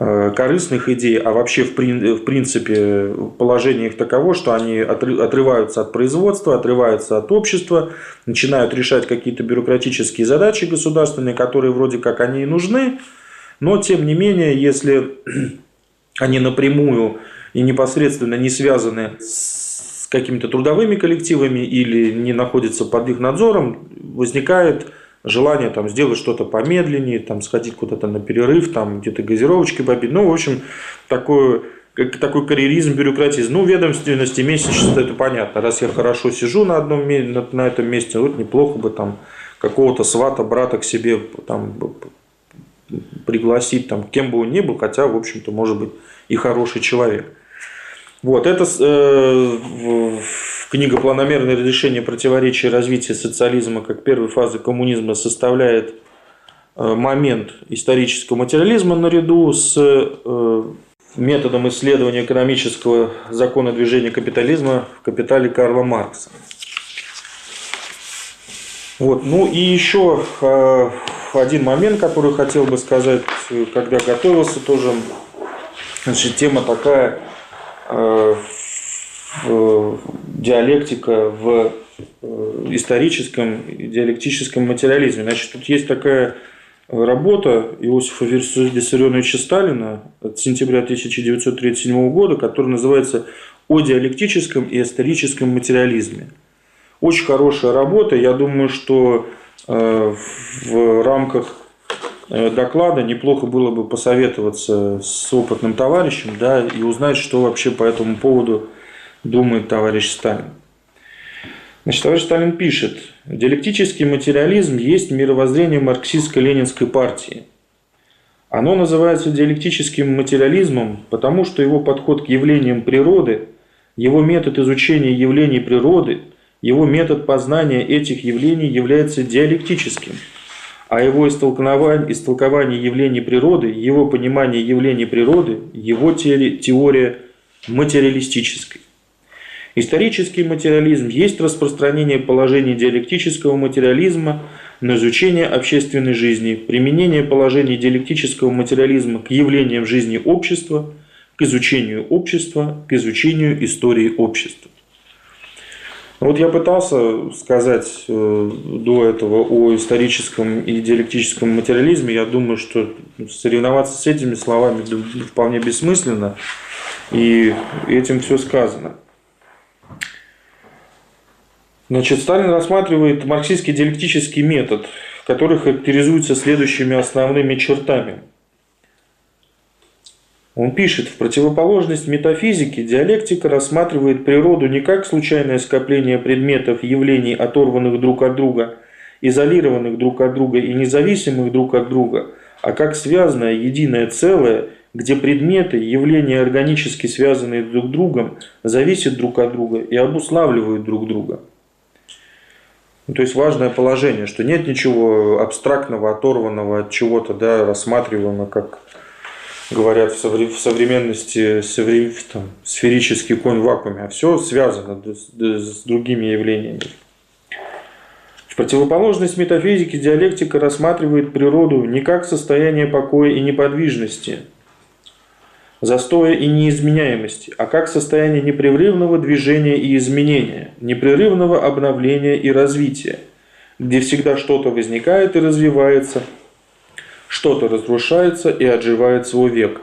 корыстных идей, а вообще в, принципе положение их таково, что они отрываются от производства, отрываются от общества, начинают решать какие-то бюрократические задачи государственные, которые вроде как они и нужны, но тем не менее, если (clears throat) они напрямую и непосредственно не связаны с какими-то трудовыми коллективами или не находятся под их надзором, возникает желание там, сделать что-то помедленнее, там, сходить куда-то на перерыв, там, где-то газировочки попить. Ну, в общем, такой, такой карьеризм, бюрократизм. Ну, ведомственности, месячество, это понятно. Раз я хорошо сижу на, одном, на, на этом месте, вот неплохо бы там какого-то свата, брата к себе там, пригласить, там, кем бы он ни был, хотя, в общем-то, может быть, и хороший человек. Вот, это э, книга «Планомерное разрешение противоречий развития социализма как первой фазы коммунизма» составляет э, момент исторического материализма наряду с э, методом исследования экономического закона движения капитализма в «Капитале» Карла Маркса. Вот. Ну и еще э, один момент, который хотел бы сказать, когда готовился, тоже значит, тема такая – Э, диалектика в э, историческом и диалектическом материализме. Значит, тут есть такая работа Иосифа Виссарионовича Сталина от сентября 1937 года, которая называется «О диалектическом и историческом материализме». Очень хорошая работа. Я думаю, что э, в рамках доклада неплохо было бы посоветоваться с опытным товарищем да, и узнать, что вообще по этому поводу думает товарищ Сталин. Значит, товарищ Сталин пишет, диалектический материализм есть мировоззрение марксистско-ленинской партии. Оно называется диалектическим материализмом, потому что его подход к явлениям природы, его метод изучения явлений природы, его метод познания этих явлений является диалектическим – а его истолкование, истолкование явлений природы, его понимание явлений природы, его теория материалистической. Исторический материализм есть распространение положений диалектического материализма на изучение общественной жизни, применение положений диалектического материализма к явлениям жизни общества, к изучению общества, к изучению истории общества. Вот я пытался сказать э, до этого о историческом и диалектическом материализме. Я думаю, что соревноваться с этими словами вполне бессмысленно. И этим все сказано. Значит, Сталин рассматривает марксистский диалектический метод, который характеризуется следующими основными чертами – он пишет, в противоположность метафизике диалектика рассматривает природу не как случайное скопление предметов, явлений, оторванных друг от друга, изолированных друг от друга и независимых друг от друга, а как связанное единое целое, где предметы, явления органически связанные друг с другом, зависят друг от друга и обуславливают друг друга. Ну, то есть важное положение, что нет ничего абстрактного, оторванного от чего-то, да, рассматриваемого как говорят в современности там, сферический конь в вакууме, а все связано с другими явлениями. В противоположность метафизике диалектика рассматривает природу не как состояние покоя и неподвижности, застоя и неизменяемости, а как состояние непрерывного движения и изменения, непрерывного обновления и развития, где всегда что-то возникает и развивается – что-то разрушается и отживает свой век.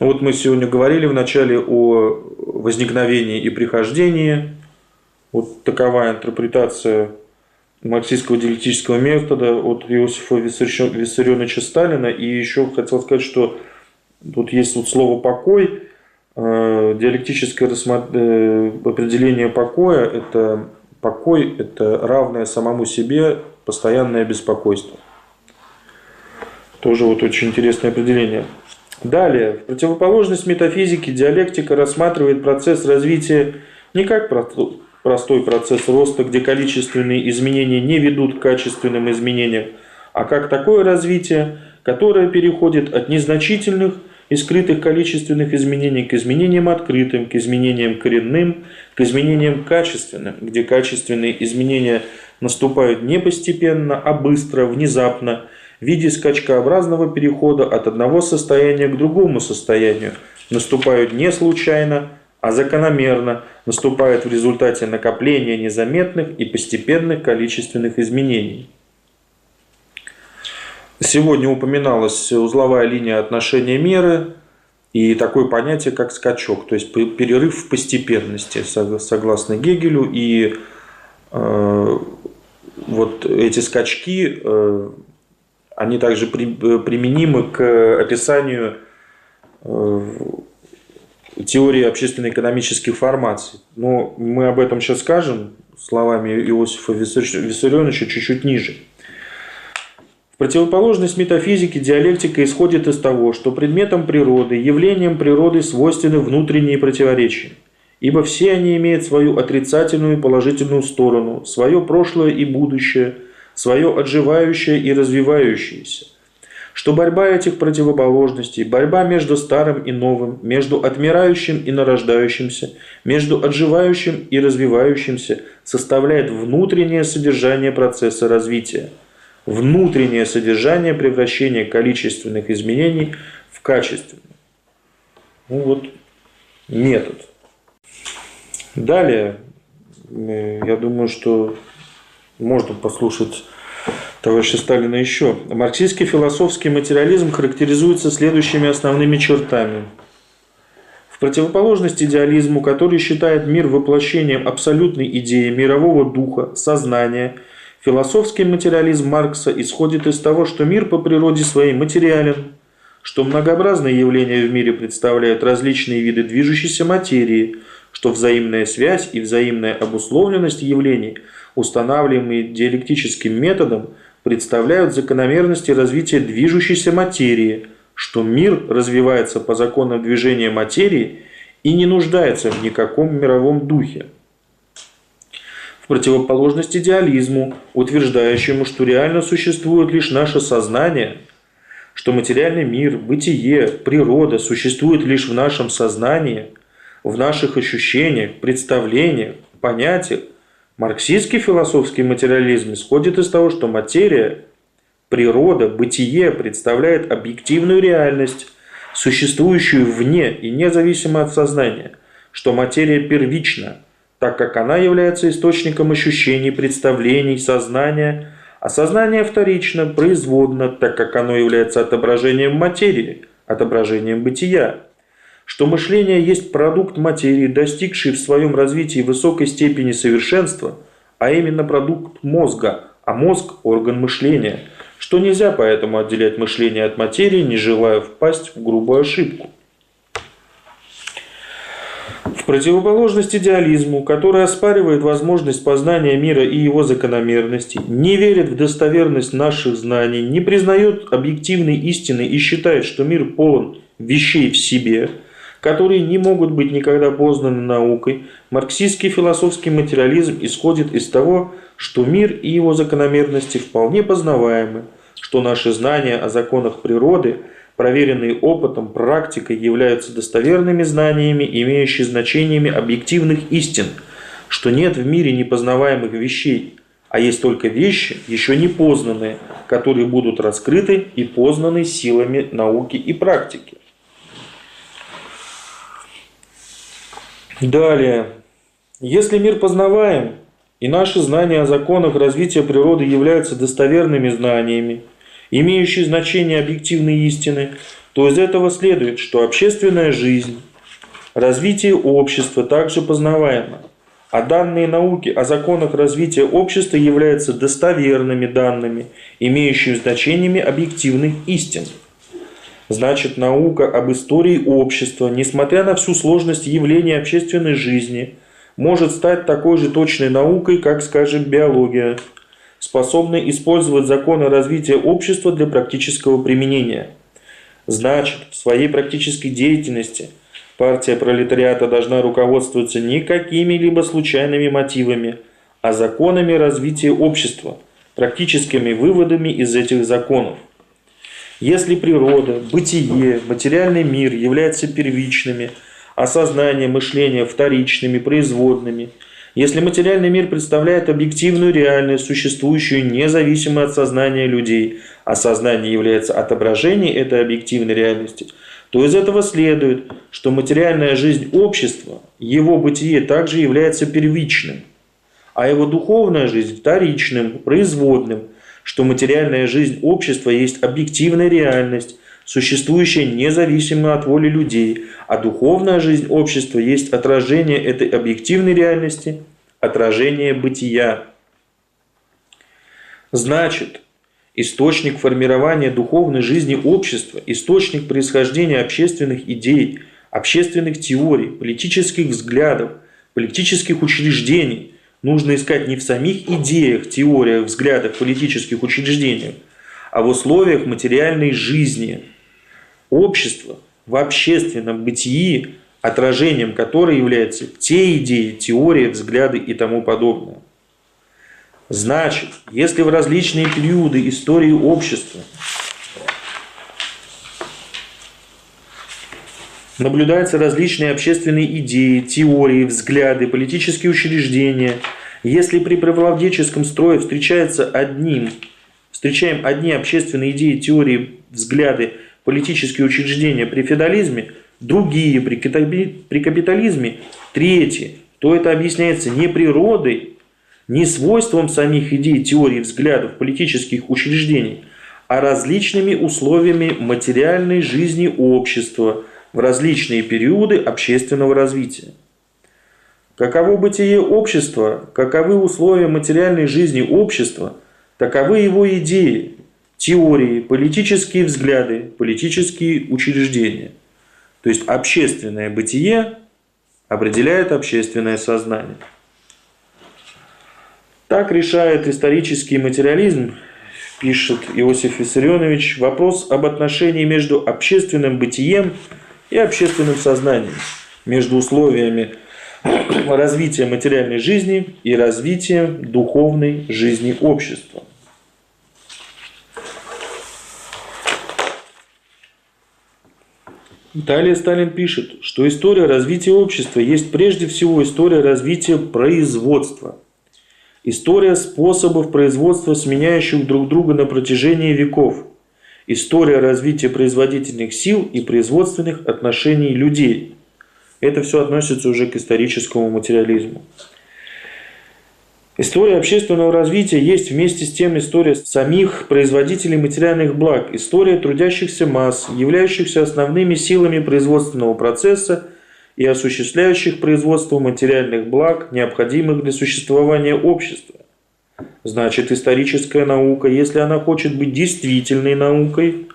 Ну вот мы сегодня говорили вначале о возникновении и прихождении. Вот такова интерпретация марксистского диалектического метода от Иосифа Виссарионовича Сталина. И еще хотел сказать, что тут есть вот слово «покой». Э, диалектическое э, определение покоя – это покой – это равное самому себе постоянное беспокойство. Тоже вот очень интересное определение. Далее, в противоположность метафизике диалектика рассматривает процесс развития не как простой процесс роста, где количественные изменения не ведут к качественным изменениям, а как такое развитие, которое переходит от незначительных и скрытых количественных изменений к изменениям открытым, к изменениям коренным, к изменениям качественным, где качественные изменения наступают не постепенно, а быстро, внезапно, в виде скачкообразного перехода от одного состояния к другому состоянию, наступают не случайно, а закономерно, наступают в результате накопления незаметных и постепенных количественных изменений. Сегодня упоминалась узловая линия отношения меры и такое понятие, как скачок, то есть перерыв в постепенности, согласно Гегелю. И э, вот эти скачки, э, они также применимы к описанию э, теории общественно-экономических формаций. Но мы об этом сейчас скажем словами Иосифа Виссарионовича чуть-чуть ниже. Противоположность метафизике диалектика исходит из того, что предметом природы, явлением природы свойственны внутренние противоречия, ибо все они имеют свою отрицательную и положительную сторону, свое прошлое и будущее, свое отживающее и развивающееся. Что борьба этих противоположностей, борьба между старым и новым, между отмирающим и нарождающимся, между отживающим и развивающимся, составляет внутреннее содержание процесса развития – внутреннее содержание превращения количественных изменений в качественные. Ну вот метод. Далее, э, я думаю, что можно послушать товарища Сталина еще. Марксистский философский материализм характеризуется следующими основными чертами. В противоположность идеализму, который считает мир воплощением абсолютной идеи мирового духа, сознания – Философский материализм Маркса исходит из того, что мир по природе своей материален, что многообразные явления в мире представляют различные виды движущейся материи, что взаимная связь и взаимная обусловленность явлений, устанавливаемые диалектическим методом, представляют закономерности развития движущейся материи, что мир развивается по законам движения материи и не нуждается в никаком мировом духе в противоположность идеализму, утверждающему, что реально существует лишь наше сознание, что материальный мир, бытие, природа существует лишь в нашем сознании, в наших ощущениях, представлениях, понятиях, марксистский философский материализм исходит из того, что материя, природа, бытие представляет объективную реальность, существующую вне и независимо от сознания, что материя первична – так как она является источником ощущений, представлений, сознания, а сознание вторично, производно, так как оно является отображением материи, отображением бытия, что мышление есть продукт материи, достигший в своем развитии высокой степени совершенства, а именно продукт мозга, а мозг – орган мышления, что нельзя поэтому отделять мышление от материи, не желая впасть в грубую ошибку. В противоположность идеализму, который оспаривает возможность познания мира и его закономерностей, не верит в достоверность наших знаний, не признает объективной истины и считает, что мир полон вещей в себе, которые не могут быть никогда познаны наукой, марксистский философский материализм исходит из того, что мир и его закономерности вполне познаваемы, что наши знания о законах природы – проверенные опытом, практикой, являются достоверными знаниями, имеющими значениями объективных истин, что нет в мире непознаваемых вещей, а есть только вещи, еще не познанные, которые будут раскрыты и познаны силами науки и практики. Далее. Если мир познаваем, и наши знания о законах развития природы являются достоверными знаниями, имеющие значение объективной истины, то из этого следует, что общественная жизнь, развитие общества также познаваемо, а данные науки о законах развития общества являются достоверными данными, имеющими значениями объективных истин. Значит, наука об истории общества, несмотря на всю сложность явлений общественной жизни, может стать такой же точной наукой, как, скажем, биология – способны использовать законы развития общества для практического применения. Значит, в своей практической деятельности партия пролетариата должна руководствоваться не какими-либо случайными мотивами, а законами развития общества, практическими выводами из этих законов. Если природа, бытие, материальный мир являются первичными, а сознание, мышление вторичными, производными – если материальный мир представляет объективную реальность, существующую независимо от сознания людей, а сознание является отображением этой объективной реальности, то из этого следует, что материальная жизнь общества, его бытие также является первичным, а его духовная жизнь вторичным, производным, что материальная жизнь общества есть объективная реальность, существующая независимо от воли людей, а духовная жизнь общества есть отражение этой объективной реальности, отражение бытия. Значит, источник формирования духовной жизни общества, источник происхождения общественных идей, общественных теорий, политических взглядов, политических учреждений нужно искать не в самих идеях, теориях, взглядах, политических учреждениях, а в условиях материальной жизни – общество в общественном бытии, отражением которой являются те идеи, теории, взгляды и тому подобное. Значит, если в различные периоды истории общества наблюдаются различные общественные идеи, теории, взгляды, политические учреждения, если при правоведческом строе встречается одним, встречаем одни общественные идеи, теории, взгляды, политические учреждения при феодализме, другие при капитализме, третьи, то это объясняется не природой, не свойством самих идей, теорий, взглядов политических учреждений, а различными условиями материальной жизни общества в различные периоды общественного развития. Каково бытие общества, каковы условия материальной жизни общества, таковы его идеи, теории, политические взгляды, политические учреждения. То есть общественное бытие определяет общественное сознание. Так решает исторический материализм, пишет Иосиф Виссарионович, вопрос об отношении между общественным бытием и общественным сознанием, между условиями (clears throat) развития материальной жизни и развитием духовной жизни общества. Далее Сталин пишет, что история развития общества есть прежде всего история развития производства. История способов производства, сменяющих друг друга на протяжении веков. История развития производительных сил и производственных отношений людей. Это все относится уже к историческому материализму. История общественного развития есть вместе с тем история самих производителей материальных благ, история трудящихся масс, являющихся основными силами производственного процесса и осуществляющих производство материальных благ, необходимых для существования общества. Значит, историческая наука, если она хочет быть действительной наукой,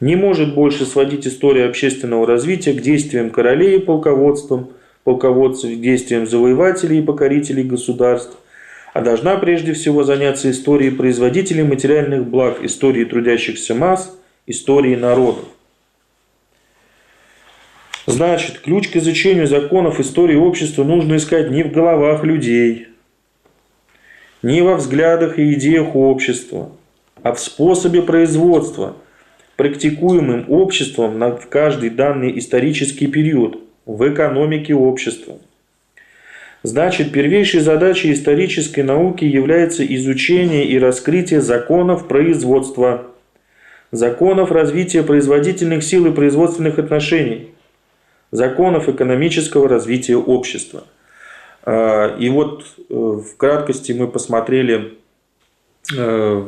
не может больше сводить историю общественного развития к действиям королей и полководствам, полководцев, к действиям завоевателей и покорителей государств, а должна прежде всего заняться историей производителей материальных благ, историей трудящихся масс, историей народов. Значит, ключ к изучению законов истории общества нужно искать не в головах людей, не во взглядах и идеях общества, а в способе производства, практикуемым обществом на каждый данный исторический период в экономике общества. Значит, первейшей задачей исторической науки является изучение и раскрытие законов производства, законов развития производительных сил и производственных отношений, законов экономического развития общества. А, и вот э, в краткости мы посмотрели, э,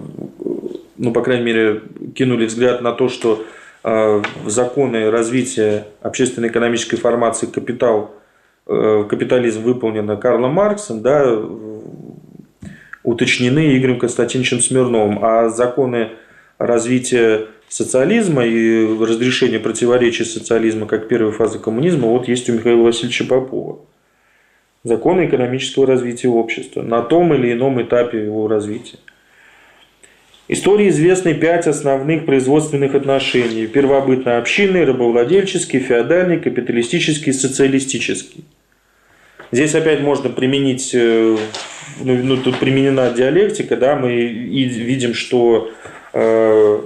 ну, по крайней мере, кинули взгляд на то, что э, законы развития общественно-экономической формации «Капитал» капитализм выполнена Карлом Марксом, да, уточнены Игорем Константиновичем Смирновым, а законы развития социализма и разрешения противоречий социализма как первой фазы коммунизма вот есть у Михаила Васильевича Попова. Законы экономического развития общества на том или ином этапе его развития. Истории известны пять основных производственных отношений. Первобытно-общинный, рабовладельческий, феодальный, капиталистический, социалистический. Здесь опять можно применить, э, ну, ну тут применена диалектика, да, мы и видим, что э,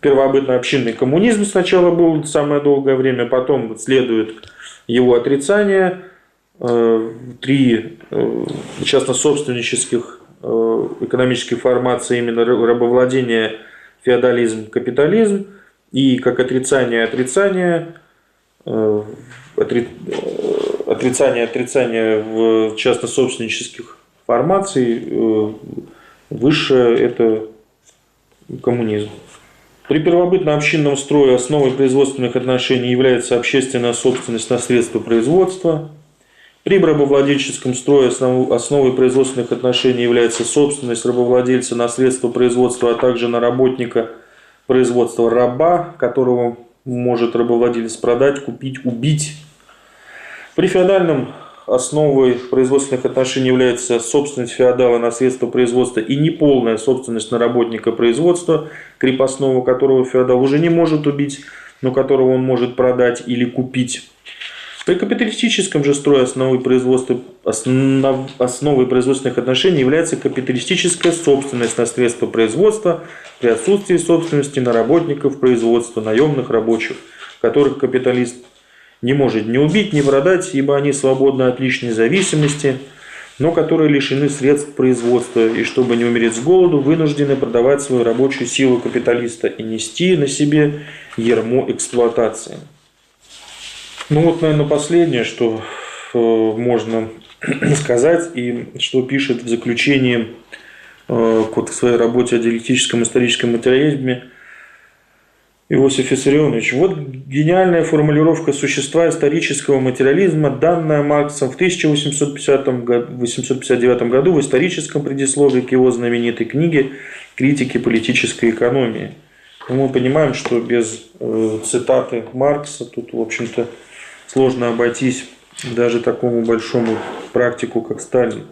первобытно-общинный коммунизм сначала был самое долгое время, потом следует его отрицание, э, три э, частно-собственнических э, экономических формаций, именно рабовладение, феодализм, капитализм, и как отрицание отрицание, отрицание отрицание в частно-собственнических формаций, высшее это коммунизм. При первобытно-общинном строе основой производственных отношений является общественная собственность на средства производства. При рабовладельческом строе основой производственных отношений является собственность рабовладельца на средства производства, а также на работника производства раба, которого может рабовладелец продать, купить, убить. При феодальном Основой производственных отношений является собственность феодала на средства производства и неполная собственность на работника производства, крепостного, которого феодал уже не может убить, но которого он может продать или купить. При капиталистическом же строе основой, производства, основ, основой производственных отношений является капиталистическая собственность на средства производства при отсутствии собственности на работников производства, наемных рабочих, которых капиталист не может ни убить, ни продать, ибо они свободны от личной зависимости, но которые лишены средств производства и, чтобы не умереть с голоду, вынуждены продавать свою рабочую силу капиталиста и нести на себе ермо эксплуатации. Ну вот, наверное, последнее, что э, можно (clears throat) сказать и что пишет в заключении э, к своей работе о диалектическом историческом материализме – Иосиф Виссарионович, вот гениальная формулировка существа исторического материализма, данная Марксом в 1859 году в историческом предисловии к его знаменитой книге «Критики политической экономии». Мы понимаем, что без э, цитаты Маркса тут, в общем-то, сложно обойтись даже такому большому практику, как Сталин.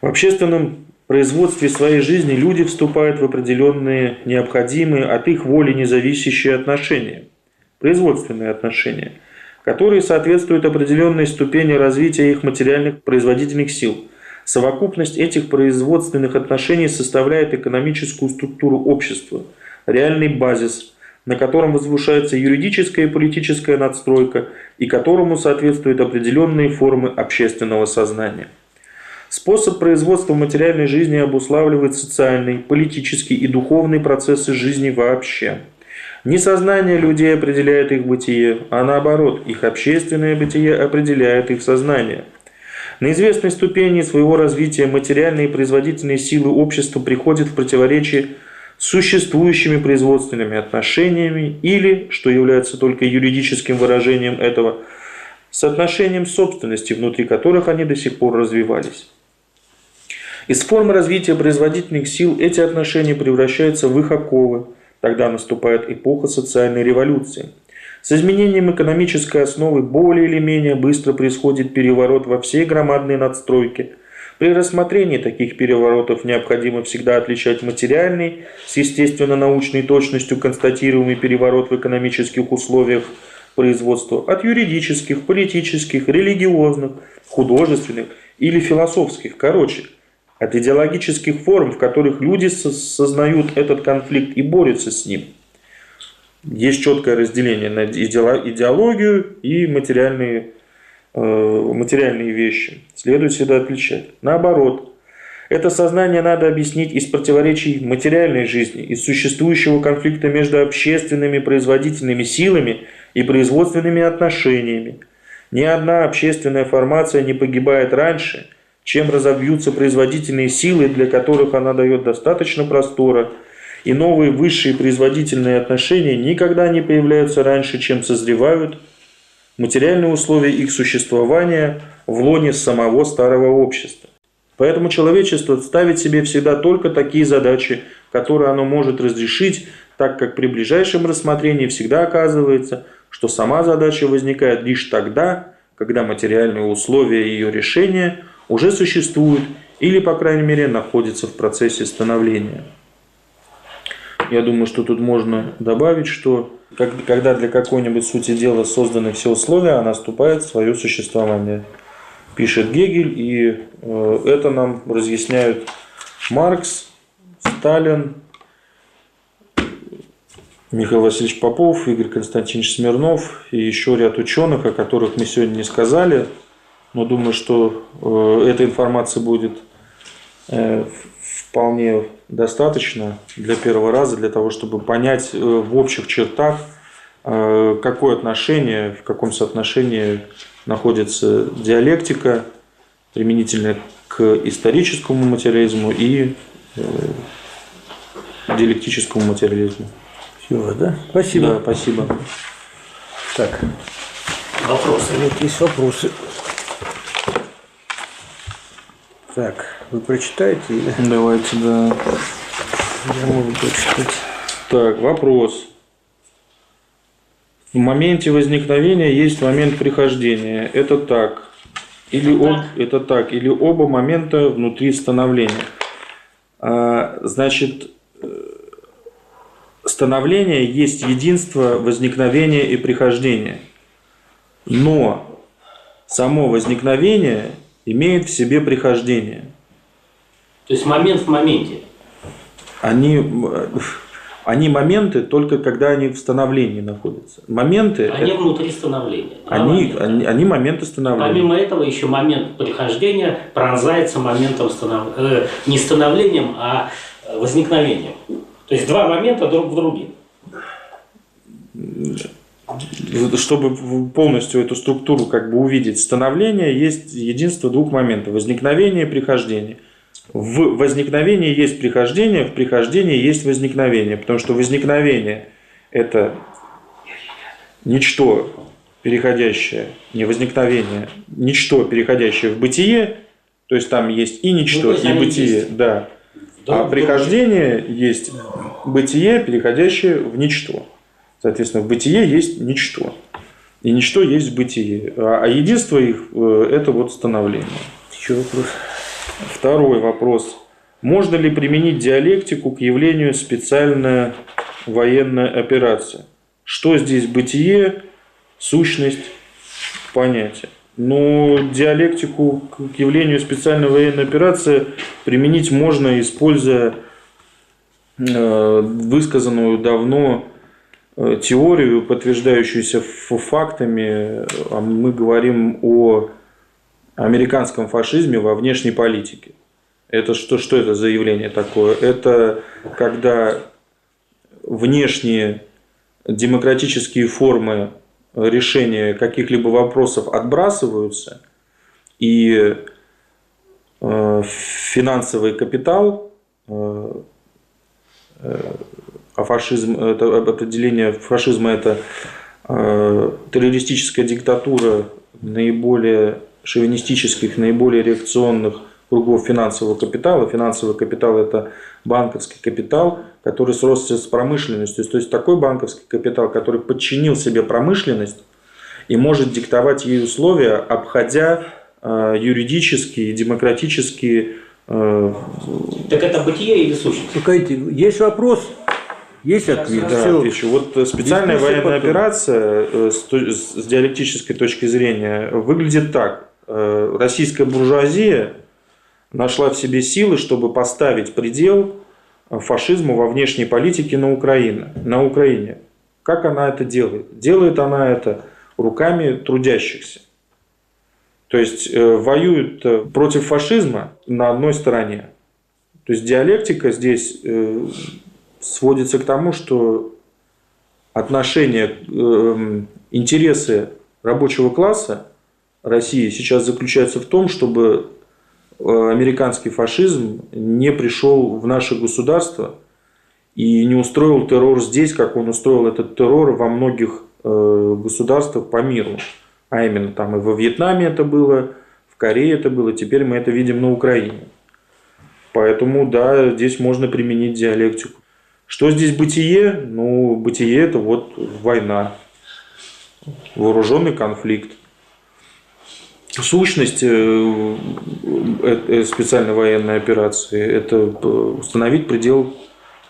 В общественном производстве своей жизни люди вступают в определенные необходимые от их воли независящие отношения, производственные отношения, которые соответствуют определенной ступени развития их материальных производительных сил. Совокупность этих производственных отношений составляет экономическую структуру общества, реальный базис, на котором возвышается юридическая и политическая надстройка и которому соответствуют определенные формы общественного сознания. Способ производства материальной жизни обуславливает социальный, политический и духовный процессы жизни вообще. Не сознание людей определяет их бытие, а наоборот, их общественное бытие определяет их сознание. На известной ступени своего развития материальные производительные силы общества приходят в противоречие с существующими производственными отношениями или, что является только юридическим выражением этого, с отношением собственности, внутри которых они до сих пор развивались. Из формы развития производительных сил эти отношения превращаются в их оковы. Тогда наступает эпоха социальной революции. С изменением экономической основы более или менее быстро происходит переворот во всей громадной надстройке. При рассмотрении таких переворотов необходимо всегда отличать материальный, с естественно-научной точностью констатируемый переворот в экономических условиях производства от юридических, политических, религиозных, художественных или философских. Короче – от идеологических форм, в которых люди сознают этот конфликт и борются с ним. Есть четкое разделение на идеологию и материальные, э, материальные вещи. Следует всегда отличать. Наоборот, это сознание надо объяснить из противоречий материальной жизни, из существующего конфликта между общественными производительными силами и производственными отношениями. Ни одна общественная формация не погибает раньше – чем разобьются производительные силы, для которых она дает достаточно простора, и новые высшие производительные отношения никогда не появляются раньше, чем созревают материальные условия их существования в лоне самого старого общества. Поэтому человечество ставит себе всегда только такие задачи, которые оно может разрешить, так как при ближайшем рассмотрении всегда оказывается, что сама задача возникает лишь тогда, когда материальные условия ее решения – уже существуют или, по крайней мере, находятся в процессе становления. Я думаю, что тут можно добавить, что когда для какой-нибудь сути дела созданы все условия, она вступает в свое существование. Пишет Гегель, и э, это нам разъясняют Маркс, Сталин, Михаил Васильевич Попов, Игорь Константинович Смирнов и еще ряд ученых, о которых мы сегодня не сказали. Но думаю, что э, эта информация будет э, вполне достаточно для первого раза, для того, чтобы понять э, в общих чертах, какое отношение, в каком соотношении находится диалектика, применительно к историческому материализму и диалектическому материализму. Все, да? Спасибо. Да, спасибо. Так. Вопросы? Вот есть вопросы. Так, вы прочитаете? Или? Давайте, да. Я могу прочитать. Так, вопрос. В моменте возникновения есть момент прихождения. Это так. Или об, это так, или оба момента внутри становления. А, значит, становление есть единство возникновения и прихождения. Но само возникновение имеет в себе прихождение. То есть момент в моменте. Они, они моменты только когда они в становлении находятся. Моменты. Они это, внутри становления. Они, они, они моменты становления. Помимо этого еще момент прихождения пронзается моментом станов... э, не становлением, а возникновением. То есть два момента друг в друге. Чтобы полностью эту структуру как бы увидеть, становление есть единство двух моментов. Возникновение и прихождение. В возникновении есть прихождение, в прихождении есть возникновение. Потому что возникновение – это ничто, переходящее, не возникновение, ничто, переходящее в бытие, то есть там есть и ничто, ну, и бытие, есть. да. А прихождение есть бытие, переходящее в ничто. Соответственно, в бытие есть ничто. И ничто есть бытие. А, а единство их э, – это вот становление. Еще вопрос. Второй вопрос. Можно ли применить диалектику к явлению специальная военная операция? Что здесь бытие, сущность, понятие? Но диалектику к явлению специальной военной операции применить можно, используя э, высказанную давно теорию, подтверждающуюся фактами. А мы говорим о американском фашизме во внешней политике. Это что, что это за явление такое? Это когда внешние демократические формы решения каких-либо вопросов отбрасываются, и э, финансовый капитал, э, э, а фашизм, это определение фашизма это террористическая диктатура наиболее шовинистических, наиболее реакционных кругов финансового капитала. Финансовый капитал – это банковский капитал, который сросся с промышленностью. То есть такой банковский капитал, который подчинил себе промышленность и может диктовать ей условия, обходя э, юридические, демократические. Э, так это бытие или сущность? Погодите, есть вопрос? Есть ответ? Да, Все. отвечу. Вот специальная Дискуссия военная потом. операция э, с диалектической точки зрения выглядит так. Российская буржуазия нашла в себе силы, чтобы поставить предел фашизму во внешней политике на Украине. На Украине. Как она это делает? Делает она это руками трудящихся. То есть э, воюют э, против фашизма на одной стороне. То есть диалектика здесь э, сводится к тому, что отношения, интересы рабочего класса России сейчас заключаются в том, чтобы Э, американский фашизм не пришел в наше государство и не устроил террор здесь, как он устроил этот террор во многих э, государствах по миру. А именно там и во Вьетнаме это было, в Корее это было, теперь мы это видим на Украине. Поэтому, да, здесь можно применить диалектику. Что здесь бытие? Ну, бытие это вот война, вооруженный конфликт сущность э, э, специальной военной операции – это установить предел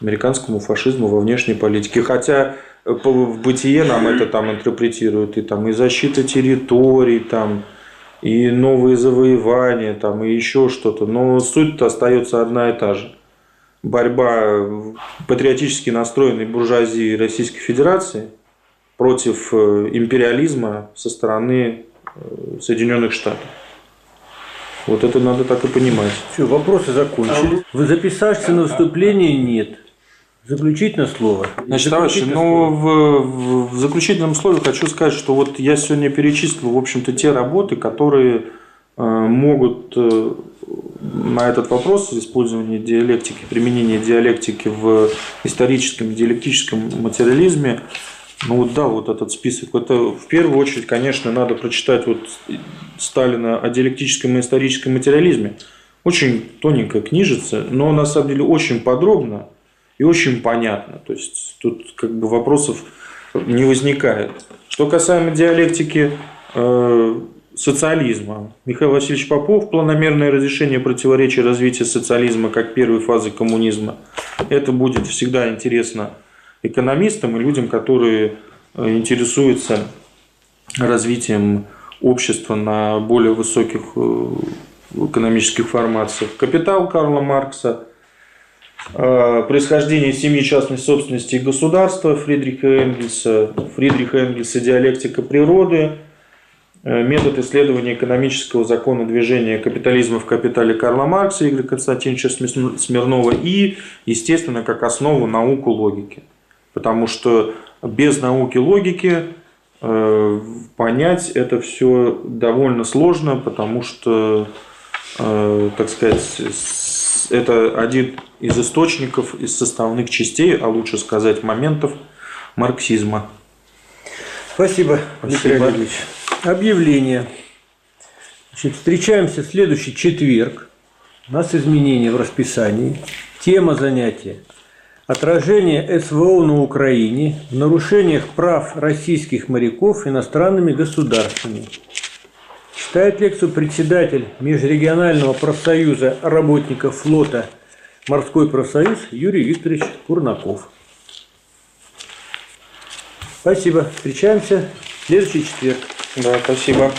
американскому фашизму во внешней политике. Хотя э, в бытие нам это там интерпретируют и там и защита территорий, там и новые завоевания, там и еще что-то. Но суть-то остается одна и та же. Борьба патриотически настроенной буржуазии Российской Федерации против э, империализма со стороны э, Соединенных Штатов. Вот это надо так и понимать. Все, вопросы закончились. Вы записаться на выступление нет. Заключительное слово. Значит, товарищи, ну, в, в заключительном слове хочу сказать, что вот я сегодня перечислил, в общем-то, те работы, которые э, могут э, на этот вопрос использования диалектики, применения диалектики в историческом, диалектическом материализме, ну вот да, вот этот список. Это в первую очередь, конечно, надо прочитать вот Сталина о диалектическом и историческом материализме. Очень тоненькая книжица, но на самом деле очень подробно и очень понятно. То есть тут как бы вопросов не возникает. Что касаемо диалектики э, социализма, Михаил Васильевич Попов «Планомерное разрешение противоречий развития социализма как первой фазы коммунизма». Это будет всегда интересно экономистам и людям, которые э, интересуются развитием общества на более высоких э, экономических формациях. «Капитал» Карла Маркса, э, происхождение семьи частной собственности и государства Фридриха Энгельса, Фридриха Энгельса «Диалектика природы», метод исследования экономического закона движения капитализма в капитале Карла Маркса Игоря Константиновича Смирнова и, естественно, как основу науку логики. Потому что без науки логики э, понять это все довольно сложно, потому что, э, так сказать, это один из источников, из составных частей, а лучше сказать моментов марксизма. Спасибо, Дмитрий Спасибо. Олегович. Объявление. Значит, встречаемся в следующий четверг. У нас изменения в расписании. Тема занятия. Отражение СВО на Украине в нарушениях прав российских моряков иностранными государствами. Читает лекцию председатель Межрегионального профсоюза работников флота «Морской профсоюз» Юрий Викторович Курнаков. Спасибо. Встречаемся в следующий четверг. Да, спасибо.